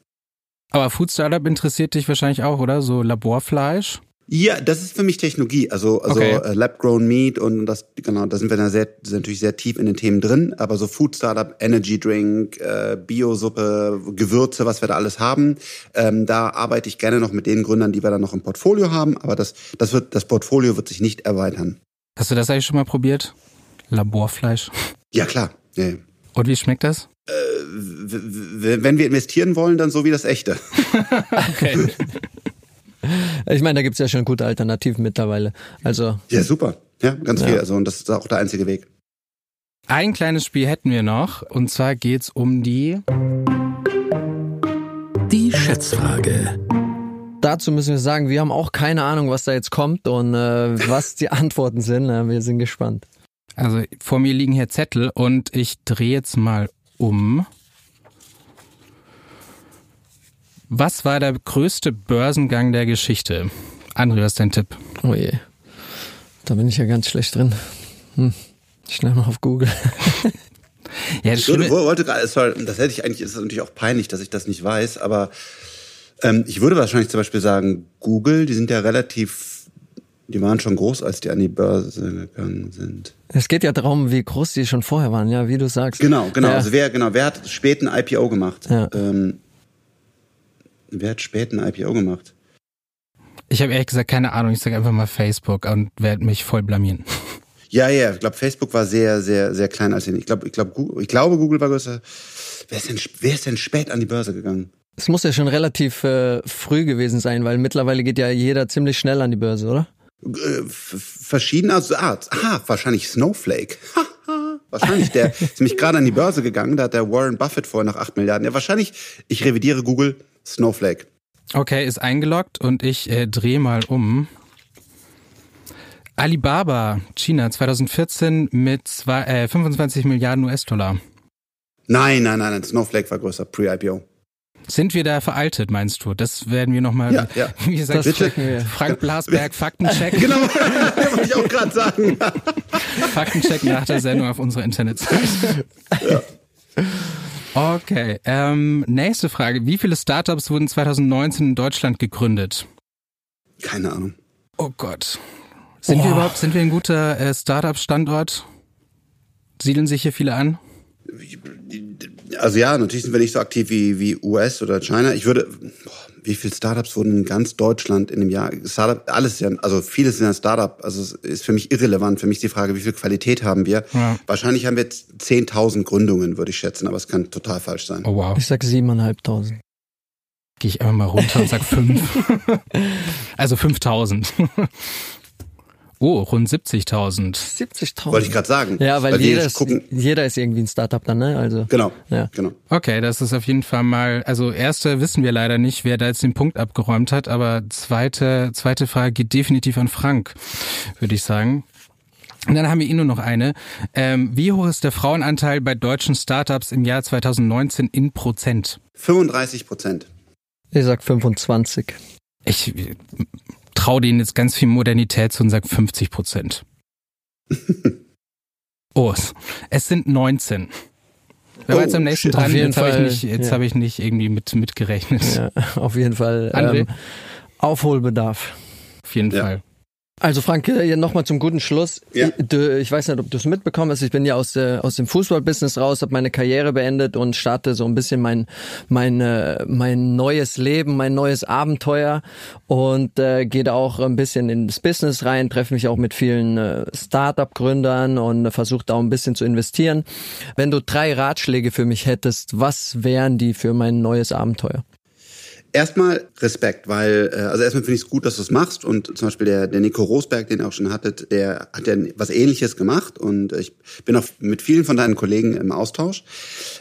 Aber Food Startup interessiert dich wahrscheinlich auch, oder? So Laborfleisch? Ja, das ist für mich Technologie, also also Okay. äh, Lab-grown Meat und das genau, da sind wir dann sehr sind natürlich sehr tief in den Themen drin, aber so Food Startup, Energy Drink, äh, Biosuppe, Gewürze, was wir da alles haben, ähm, da arbeite ich gerne noch mit den Gründern, die wir dann noch im Portfolio haben, aber das das wird das Portfolio wird sich nicht erweitern. Hast du das eigentlich schon mal probiert? Laborfleisch. Ja klar. Ja, ja. Und wie schmeckt das? W- Wenn wir investieren wollen, dann so wie das echte. Okay. Ich meine, da gibt's ja schon gute Alternativen mittlerweile. Also, Ja, super. Ja, ganz Ja. viel. Also und das ist auch der einzige Weg. Ein kleines Spiel hätten wir noch. Und zwar geht's um die. Die Schätzfrage. dazu müssen wir sagen, wir haben auch keine Ahnung, was da jetzt kommt und äh, was die Antworten sind. Wir sind gespannt. Also vor mir liegen hier Zettel und ich drehe jetzt mal um. Was war der größte Börsengang der Geschichte? André, was ist dein Tipp? Oh je. Da bin ich ja ganz schlecht drin. Hm. Schnell mal auf Google. Ja, das Ich würde, wollte gerade, sorry, das hätte ich eigentlich, ist natürlich auch peinlich, dass ich das nicht weiß, aber ähm, ich würde wahrscheinlich zum Beispiel sagen, Google, die sind ja relativ, die waren schon groß, als die an die Börse gegangen sind. Es geht ja darum, wie groß die schon vorher waren, ja, wie du sagst. Genau, genau. Ja. Also wer, genau, wer hat spät ein IPO gemacht? Ja. Ähm, wer hat spät ein IPO gemacht? ich habe ehrlich gesagt keine Ahnung. Ich sage einfach mal Facebook und werde mich voll blamieren. Ja, ja, ich glaube, Facebook war sehr, sehr, sehr klein als ich glaube, ich glaube, Google, ich glaube, Google war größer. Wer ist denn, wer ist denn spät an die Börse gegangen? Es muss ja schon relativ äh, früh gewesen sein, weil mittlerweile geht ja jeder ziemlich schnell an die Börse, oder? Äh, f- verschiedene also, ah, ah, wahrscheinlich Snowflake. Wahrscheinlich, der ist nämlich gerade an die Börse gegangen, da hat der Warren Buffett vorher noch 8 Milliarden. Ja, wahrscheinlich, ich revidiere Google, Snowflake. Okay, ist eingeloggt und ich äh, drehe mal um. Alibaba, China, 2014 mit zwei, äh, 25 Milliarden US-Dollar. Nein, nein, nein, Snowflake war größer, pre-IPO. Sind wir da veraltet, meinst du? Das werden wir nochmal, Ja, ja. wie gesagt, Das. Frank Blasberg, Faktencheck, Genau, wollte ich auch gerade sagen. Faktencheck nach der Sendung auf unserer Internetseite. Okay, ähm, nächste Frage. Wie viele Startups wurden 2019 in Deutschland gegründet? Keine Ahnung. Oh Gott. Sind wir Oh. überhaupt, sind wir ein guter äh, Startup-Standort? Siedeln sich hier viele an? Also ja, natürlich sind wir nicht so aktiv wie, wie US oder China. Ich würde, boah, wie viele Startups wurden in ganz Deutschland in dem Jahr? Startup, alles ja, also vieles sind ja Startup. Also es ist für mich irrelevant. Für mich ist die Frage, wie viel Qualität haben wir? Ja. Wahrscheinlich haben wir jetzt 10.000 Gründungen, würde ich schätzen, aber es kann total falsch sein. Oh wow. Ich sag siebeneinhalbtausend. Gehe ich einfach mal runter und sag fünf. also 5000. Oh, rund 70.000. 70.000. Wollte ich gerade sagen. Ja, weil, die jeder, ist, jeder ist irgendwie ein Startup dann, ne? Also. Genau, Ja. genau. Okay, das ist auf jeden Fall mal, also erste wissen wir leider nicht, wer da jetzt den Punkt abgeräumt hat, aber zweite, zweite Frage geht definitiv an Frank, würde ich sagen. Und dann haben wir eh nur noch eine. Ähm, wie hoch ist der Frauenanteil bei deutschen Startups im Jahr 2019 in Prozent? 35 Prozent. Ich sag 25. Ich traue denen jetzt ganz viel Modernität zu und sag 50 Prozent. oh, es- sind 19. Wer war jetzt am nächsten auf dran? jeden Jetzt habe ich nicht, jetzt ja. habe ich nicht irgendwie mit mitgerechnet. Ja, auf jeden Fall André? ähm, Aufholbedarf. Auf jeden Ja. Fall. Also Frank, äh, nochmal zum guten Schluss. Ja. Ich, weiß nicht, ob du es mitbekommen hast. Ich bin ja aus, äh, aus dem Fußballbusiness raus, habe meine Karriere beendet und starte so ein bisschen mein mein äh, mein neues Leben, mein neues Abenteuer und äh, gehe da auch ein bisschen ins Business rein, treffe mich auch mit vielen äh, Startup-Gründern und äh, versuche da auch ein bisschen zu investieren. Wenn du drei Ratschläge für mich hättest, was wären die für mein neues Abenteuer? Erstmal Respekt, weil, äh, also erstmal finde ich es gut, dass du es machst und zum Beispiel der, der Nico Rosberg, den ihr auch schon hattet, der hat ja was ähnliches gemacht und ich bin auch mit vielen von deinen Kollegen im Austausch.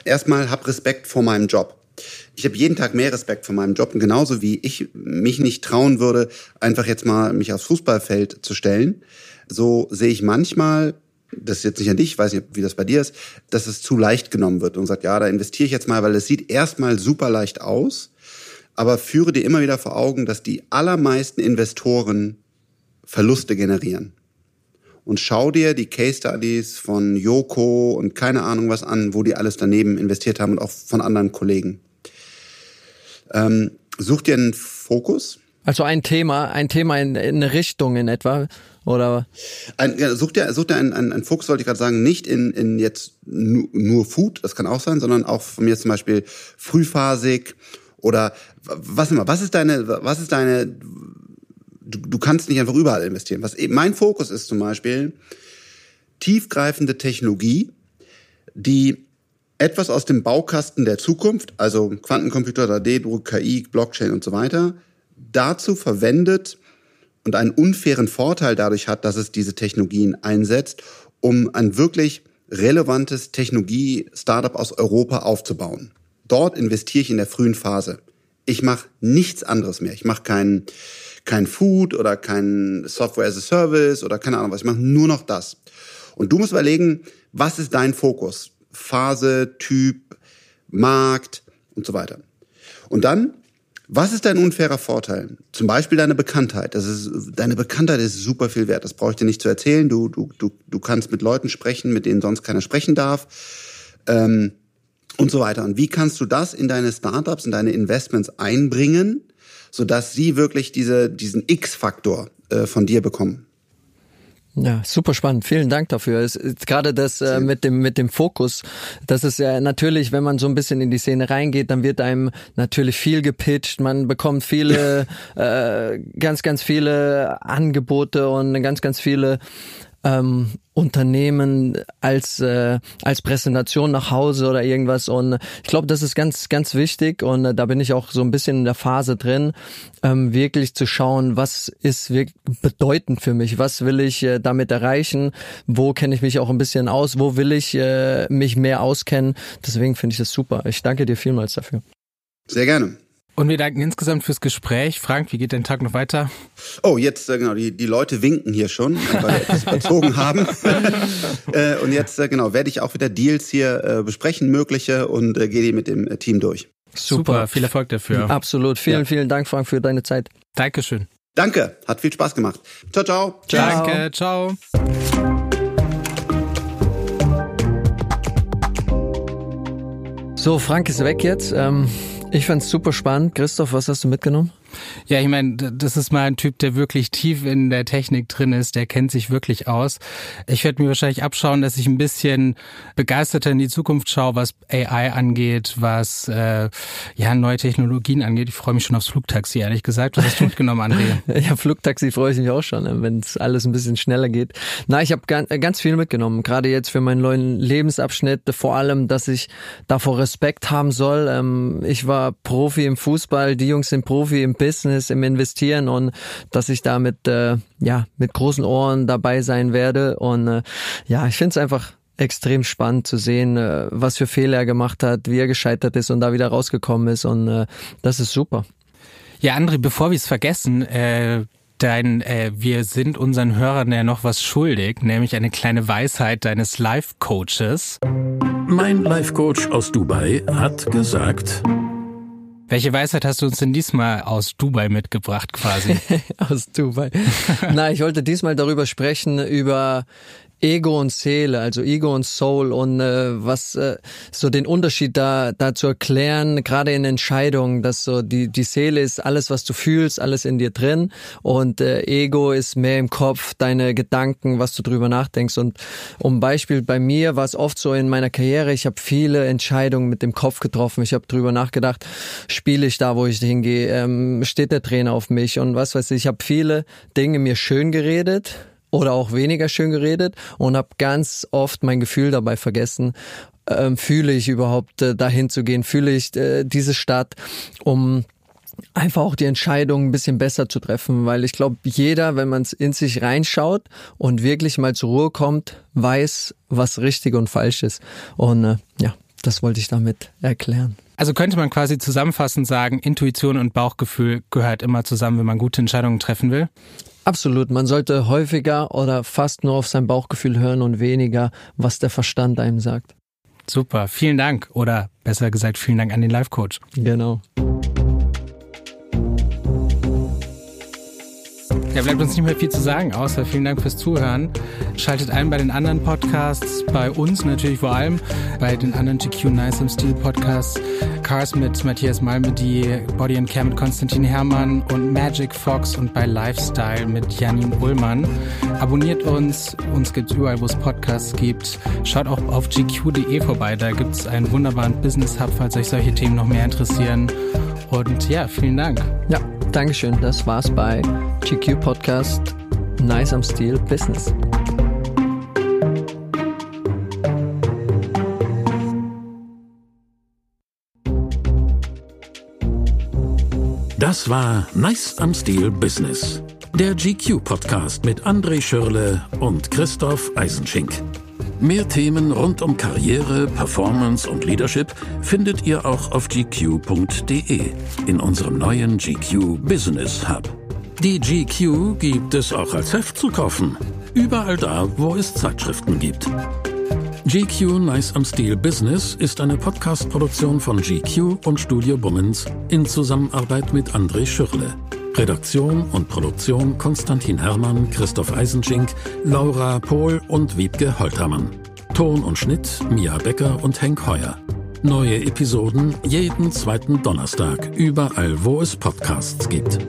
Erstmal hab Respekt vor meinem Job. Ich habe jeden Tag mehr Respekt vor meinem Job und genauso wie ich mich nicht trauen würde, einfach jetzt mal mich aufs Fußballfeld zu stellen, so sehe ich manchmal das ist jetzt nicht an dich, ich weiß nicht, wie das bei dir ist, dass es zu leicht genommen wird und sagt, ja, da investiere ich jetzt mal, weil es sieht erstmal super leicht aus, aber führe dir immer wieder vor Augen, dass die allermeisten Investoren Verluste generieren. Und schau dir die Case Studies von Yoko und keine Ahnung was an, wo die alles daneben investiert haben und auch von anderen Kollegen. Ähm, such dir einen Fokus. Also ein Thema, ein Thema in, in eine Richtung in etwa oder Ein, ja, such dir, such dir einen, einen, einen Fokus, wollte ich gerade sagen, nicht in, in jetzt nu, nur Food, das kann auch sein, sondern auch von mir zum Beispiel frühphasig oder was immer, was ist deine, was ist deine, du, du kannst nicht einfach überall investieren. Was eben mein Fokus ist zum Beispiel, tiefgreifende Technologie, die etwas aus dem Baukasten der Zukunft, also Quantencomputer, 3D-Druck, KI, Blockchain und so weiter, dazu verwendet und einen unfairen Vorteil dadurch hat, dass es diese Technologien einsetzt, um ein wirklich relevantes Technologie-Startup aus Europa aufzubauen. Dort investiere ich in der frühen Phase. Ich mache nichts anderes mehr. Ich mache kein, kein Food oder kein Software as a Service oder keine Ahnung was. Ich mache nur noch das. Und du musst überlegen, was ist dein Fokus? Phase, Typ, Markt und so weiter. Und dann, was ist dein unfairer Vorteil? Zum Beispiel deine Bekanntheit. Das ist, deine Bekanntheit ist super viel wert. Das brauche ich dir nicht zu erzählen. Du, du, du, du kannst mit Leuten sprechen, mit denen sonst keiner sprechen darf. Ähm, und so weiter. Und wie kannst du das in deine Startups, in deine Investments einbringen, sodass sie wirklich diese, diesen X-Faktor äh, von dir bekommen? Ja, super spannend. Vielen Dank dafür. Es ist gerade das äh, mit dem mit dem Fokus, das ist ja natürlich, wenn man so ein bisschen in die Szene reingeht, dann wird einem natürlich viel gepitcht. Man bekommt viele, äh, ganz ganz viele Angebote und ganz ganz viele ähm, Unternehmen als äh, als Präsentation nach Hause oder irgendwas und ich glaube, das ist ganz ganz wichtig und äh, da bin ich auch so ein bisschen in der Phase drin, ähm, wirklich zu schauen, was ist wirklich bedeutend für mich, was will ich äh, damit erreichen, wo kenne ich mich auch ein bisschen aus, wo will ich äh, mich mehr auskennen. Deswegen finde ich das super. Ich danke dir vielmals dafür. Sehr gerne. Und wir danken insgesamt fürs Gespräch. Frank, wie geht dein Tag noch weiter? Oh, jetzt, äh, genau, die, die Leute winken hier schon, weil wir etwas überzogen haben. äh, und jetzt, äh, genau, werde ich auch wieder Deals hier besprechen, mögliche, und gehe die mit dem Team durch. Super, viel Erfolg dafür. Absolut. Vielen, Ja. vielen Dank, Frank, für deine Zeit. Dankeschön. Danke, hat viel Spaß gemacht. Ciao, ciao. Ciao. Danke, ciao. So, Frank ist weg jetzt. Ähm, ich fand's super spannend. Christoph, was hast du mitgenommen? Ja, ich meine, das ist mal ein Typ, der wirklich tief in der Technik drin ist, der kennt sich wirklich aus. Ich werde mir wahrscheinlich abschauen, dass ich ein bisschen begeisterter in die Zukunft schaue, was AI angeht, was äh, ja neue Technologien angeht. Ich freue mich schon aufs Flugtaxi, ehrlich gesagt. Was hast du mitgenommen, André? Ja, Flugtaxi freue ich mich auch schon, wenn es alles ein bisschen schneller geht. Na, ich habe ganz, ganz viel mitgenommen, gerade jetzt für meinen neuen Lebensabschnitt. Vor allem, dass ich davor Respekt haben soll. Ähm, ich war Profi im Fußball, die Jungs sind Profi im Business, im Investieren und dass ich da mit, äh, ja, mit großen Ohren dabei sein werde. Und äh, ja, ich finde es einfach extrem spannend zu sehen, äh, was für Fehler er gemacht hat, wie er gescheitert ist und da wieder rausgekommen ist. Und äh, das ist super. Ja, André, bevor wir es vergessen, äh, dein, äh, wir sind unseren Hörern ja noch was schuldig, nämlich eine kleine Weisheit deines Life-Coaches. Mein Life-Coach aus Dubai hat gesagt, Welche Weisheit hast du uns denn diesmal aus Dubai mitgebracht quasi? aus Dubai. Na, ich wollte diesmal darüber sprechen, über Ego und Seele, also Ego und Soul und äh, was äh, so den Unterschied da da zu erklären, gerade in Entscheidungen, dass so die die Seele ist alles, was du fühlst, alles in dir drin und äh, Ego ist mehr im Kopf, deine Gedanken, was du drüber nachdenkst und um Beispiel bei mir war es oft so in meiner Karriere, ich habe viele Entscheidungen mit dem Kopf getroffen, ich habe drüber nachgedacht, spiele ich da, wo ich hingehe, ähm, steht der Trainer auf mich und was weiß ich, ich habe viele Dinge mir schön geredet oder auch weniger schön geredet und habe ganz oft mein Gefühl dabei vergessen. Ähm, fühle ich überhaupt äh, dahin zu gehen? Fühle ich äh, diese Stadt, um einfach auch die Entscheidung ein bisschen besser zu treffen, weil ich glaube, jeder, wenn man in sich reinschaut und wirklich mal zur Ruhe kommt, weiß, was richtig und falsch ist. Und äh, ja, das wollte ich damit erklären. Also könnte man quasi zusammenfassend sagen, Intuition und Bauchgefühl gehört immer zusammen, wenn man gute Entscheidungen treffen will? Absolut. Man sollte häufiger oder fast nur auf sein Bauchgefühl hören und weniger, was der Verstand einem sagt. Super. Vielen Dank. Oder besser gesagt, vielen Dank an den Life Coach. Genau. Ja, bleibt uns nicht mehr viel zu sagen, außer vielen Dank fürs Zuhören. Schaltet ein bei den anderen Podcasts, bei uns natürlich vor allem, bei den anderen GQ Nice im Stil Podcasts, Cars mit Matthias Malmedy, Body and Care mit Konstantin Herrmann und Magic Fox und bei Lifestyle mit Janin Ullmann. Abonniert uns, uns gibt's überall, wo es Podcasts gibt. Schaut auch auf gq.de vorbei, da gibt's einen wunderbaren Business Hub, falls euch solche Themen noch mehr interessieren. Und ja, vielen Dank. Ja, Dankeschön. Das war's bei GQ Podcast Nice am Stil Business. Das war Nice am Stil Business. Der GQ Podcast mit André Schürle und Christoph Eisenschink. Mehr Themen rund um Karriere, Performance und Leadership findet ihr auch auf gq.de in unserem neuen GQ Business Hub. Die GQ gibt es auch als Heft zu kaufen. Überall da, wo es Zeitschriften gibt. GQ Nice am Stil Business ist eine Podcast-Produktion von GQ und Studio Bummens in Zusammenarbeit mit André Schürle. Redaktion und Produktion Konstantin Herrmann, Christoph Eisenschink, Laura Pohl und Wiebke Holtermann. Ton und Schnitt Mia Becker und Henk Heuer. Neue Episoden jeden zweiten Donnerstag, überall wo es Podcasts gibt.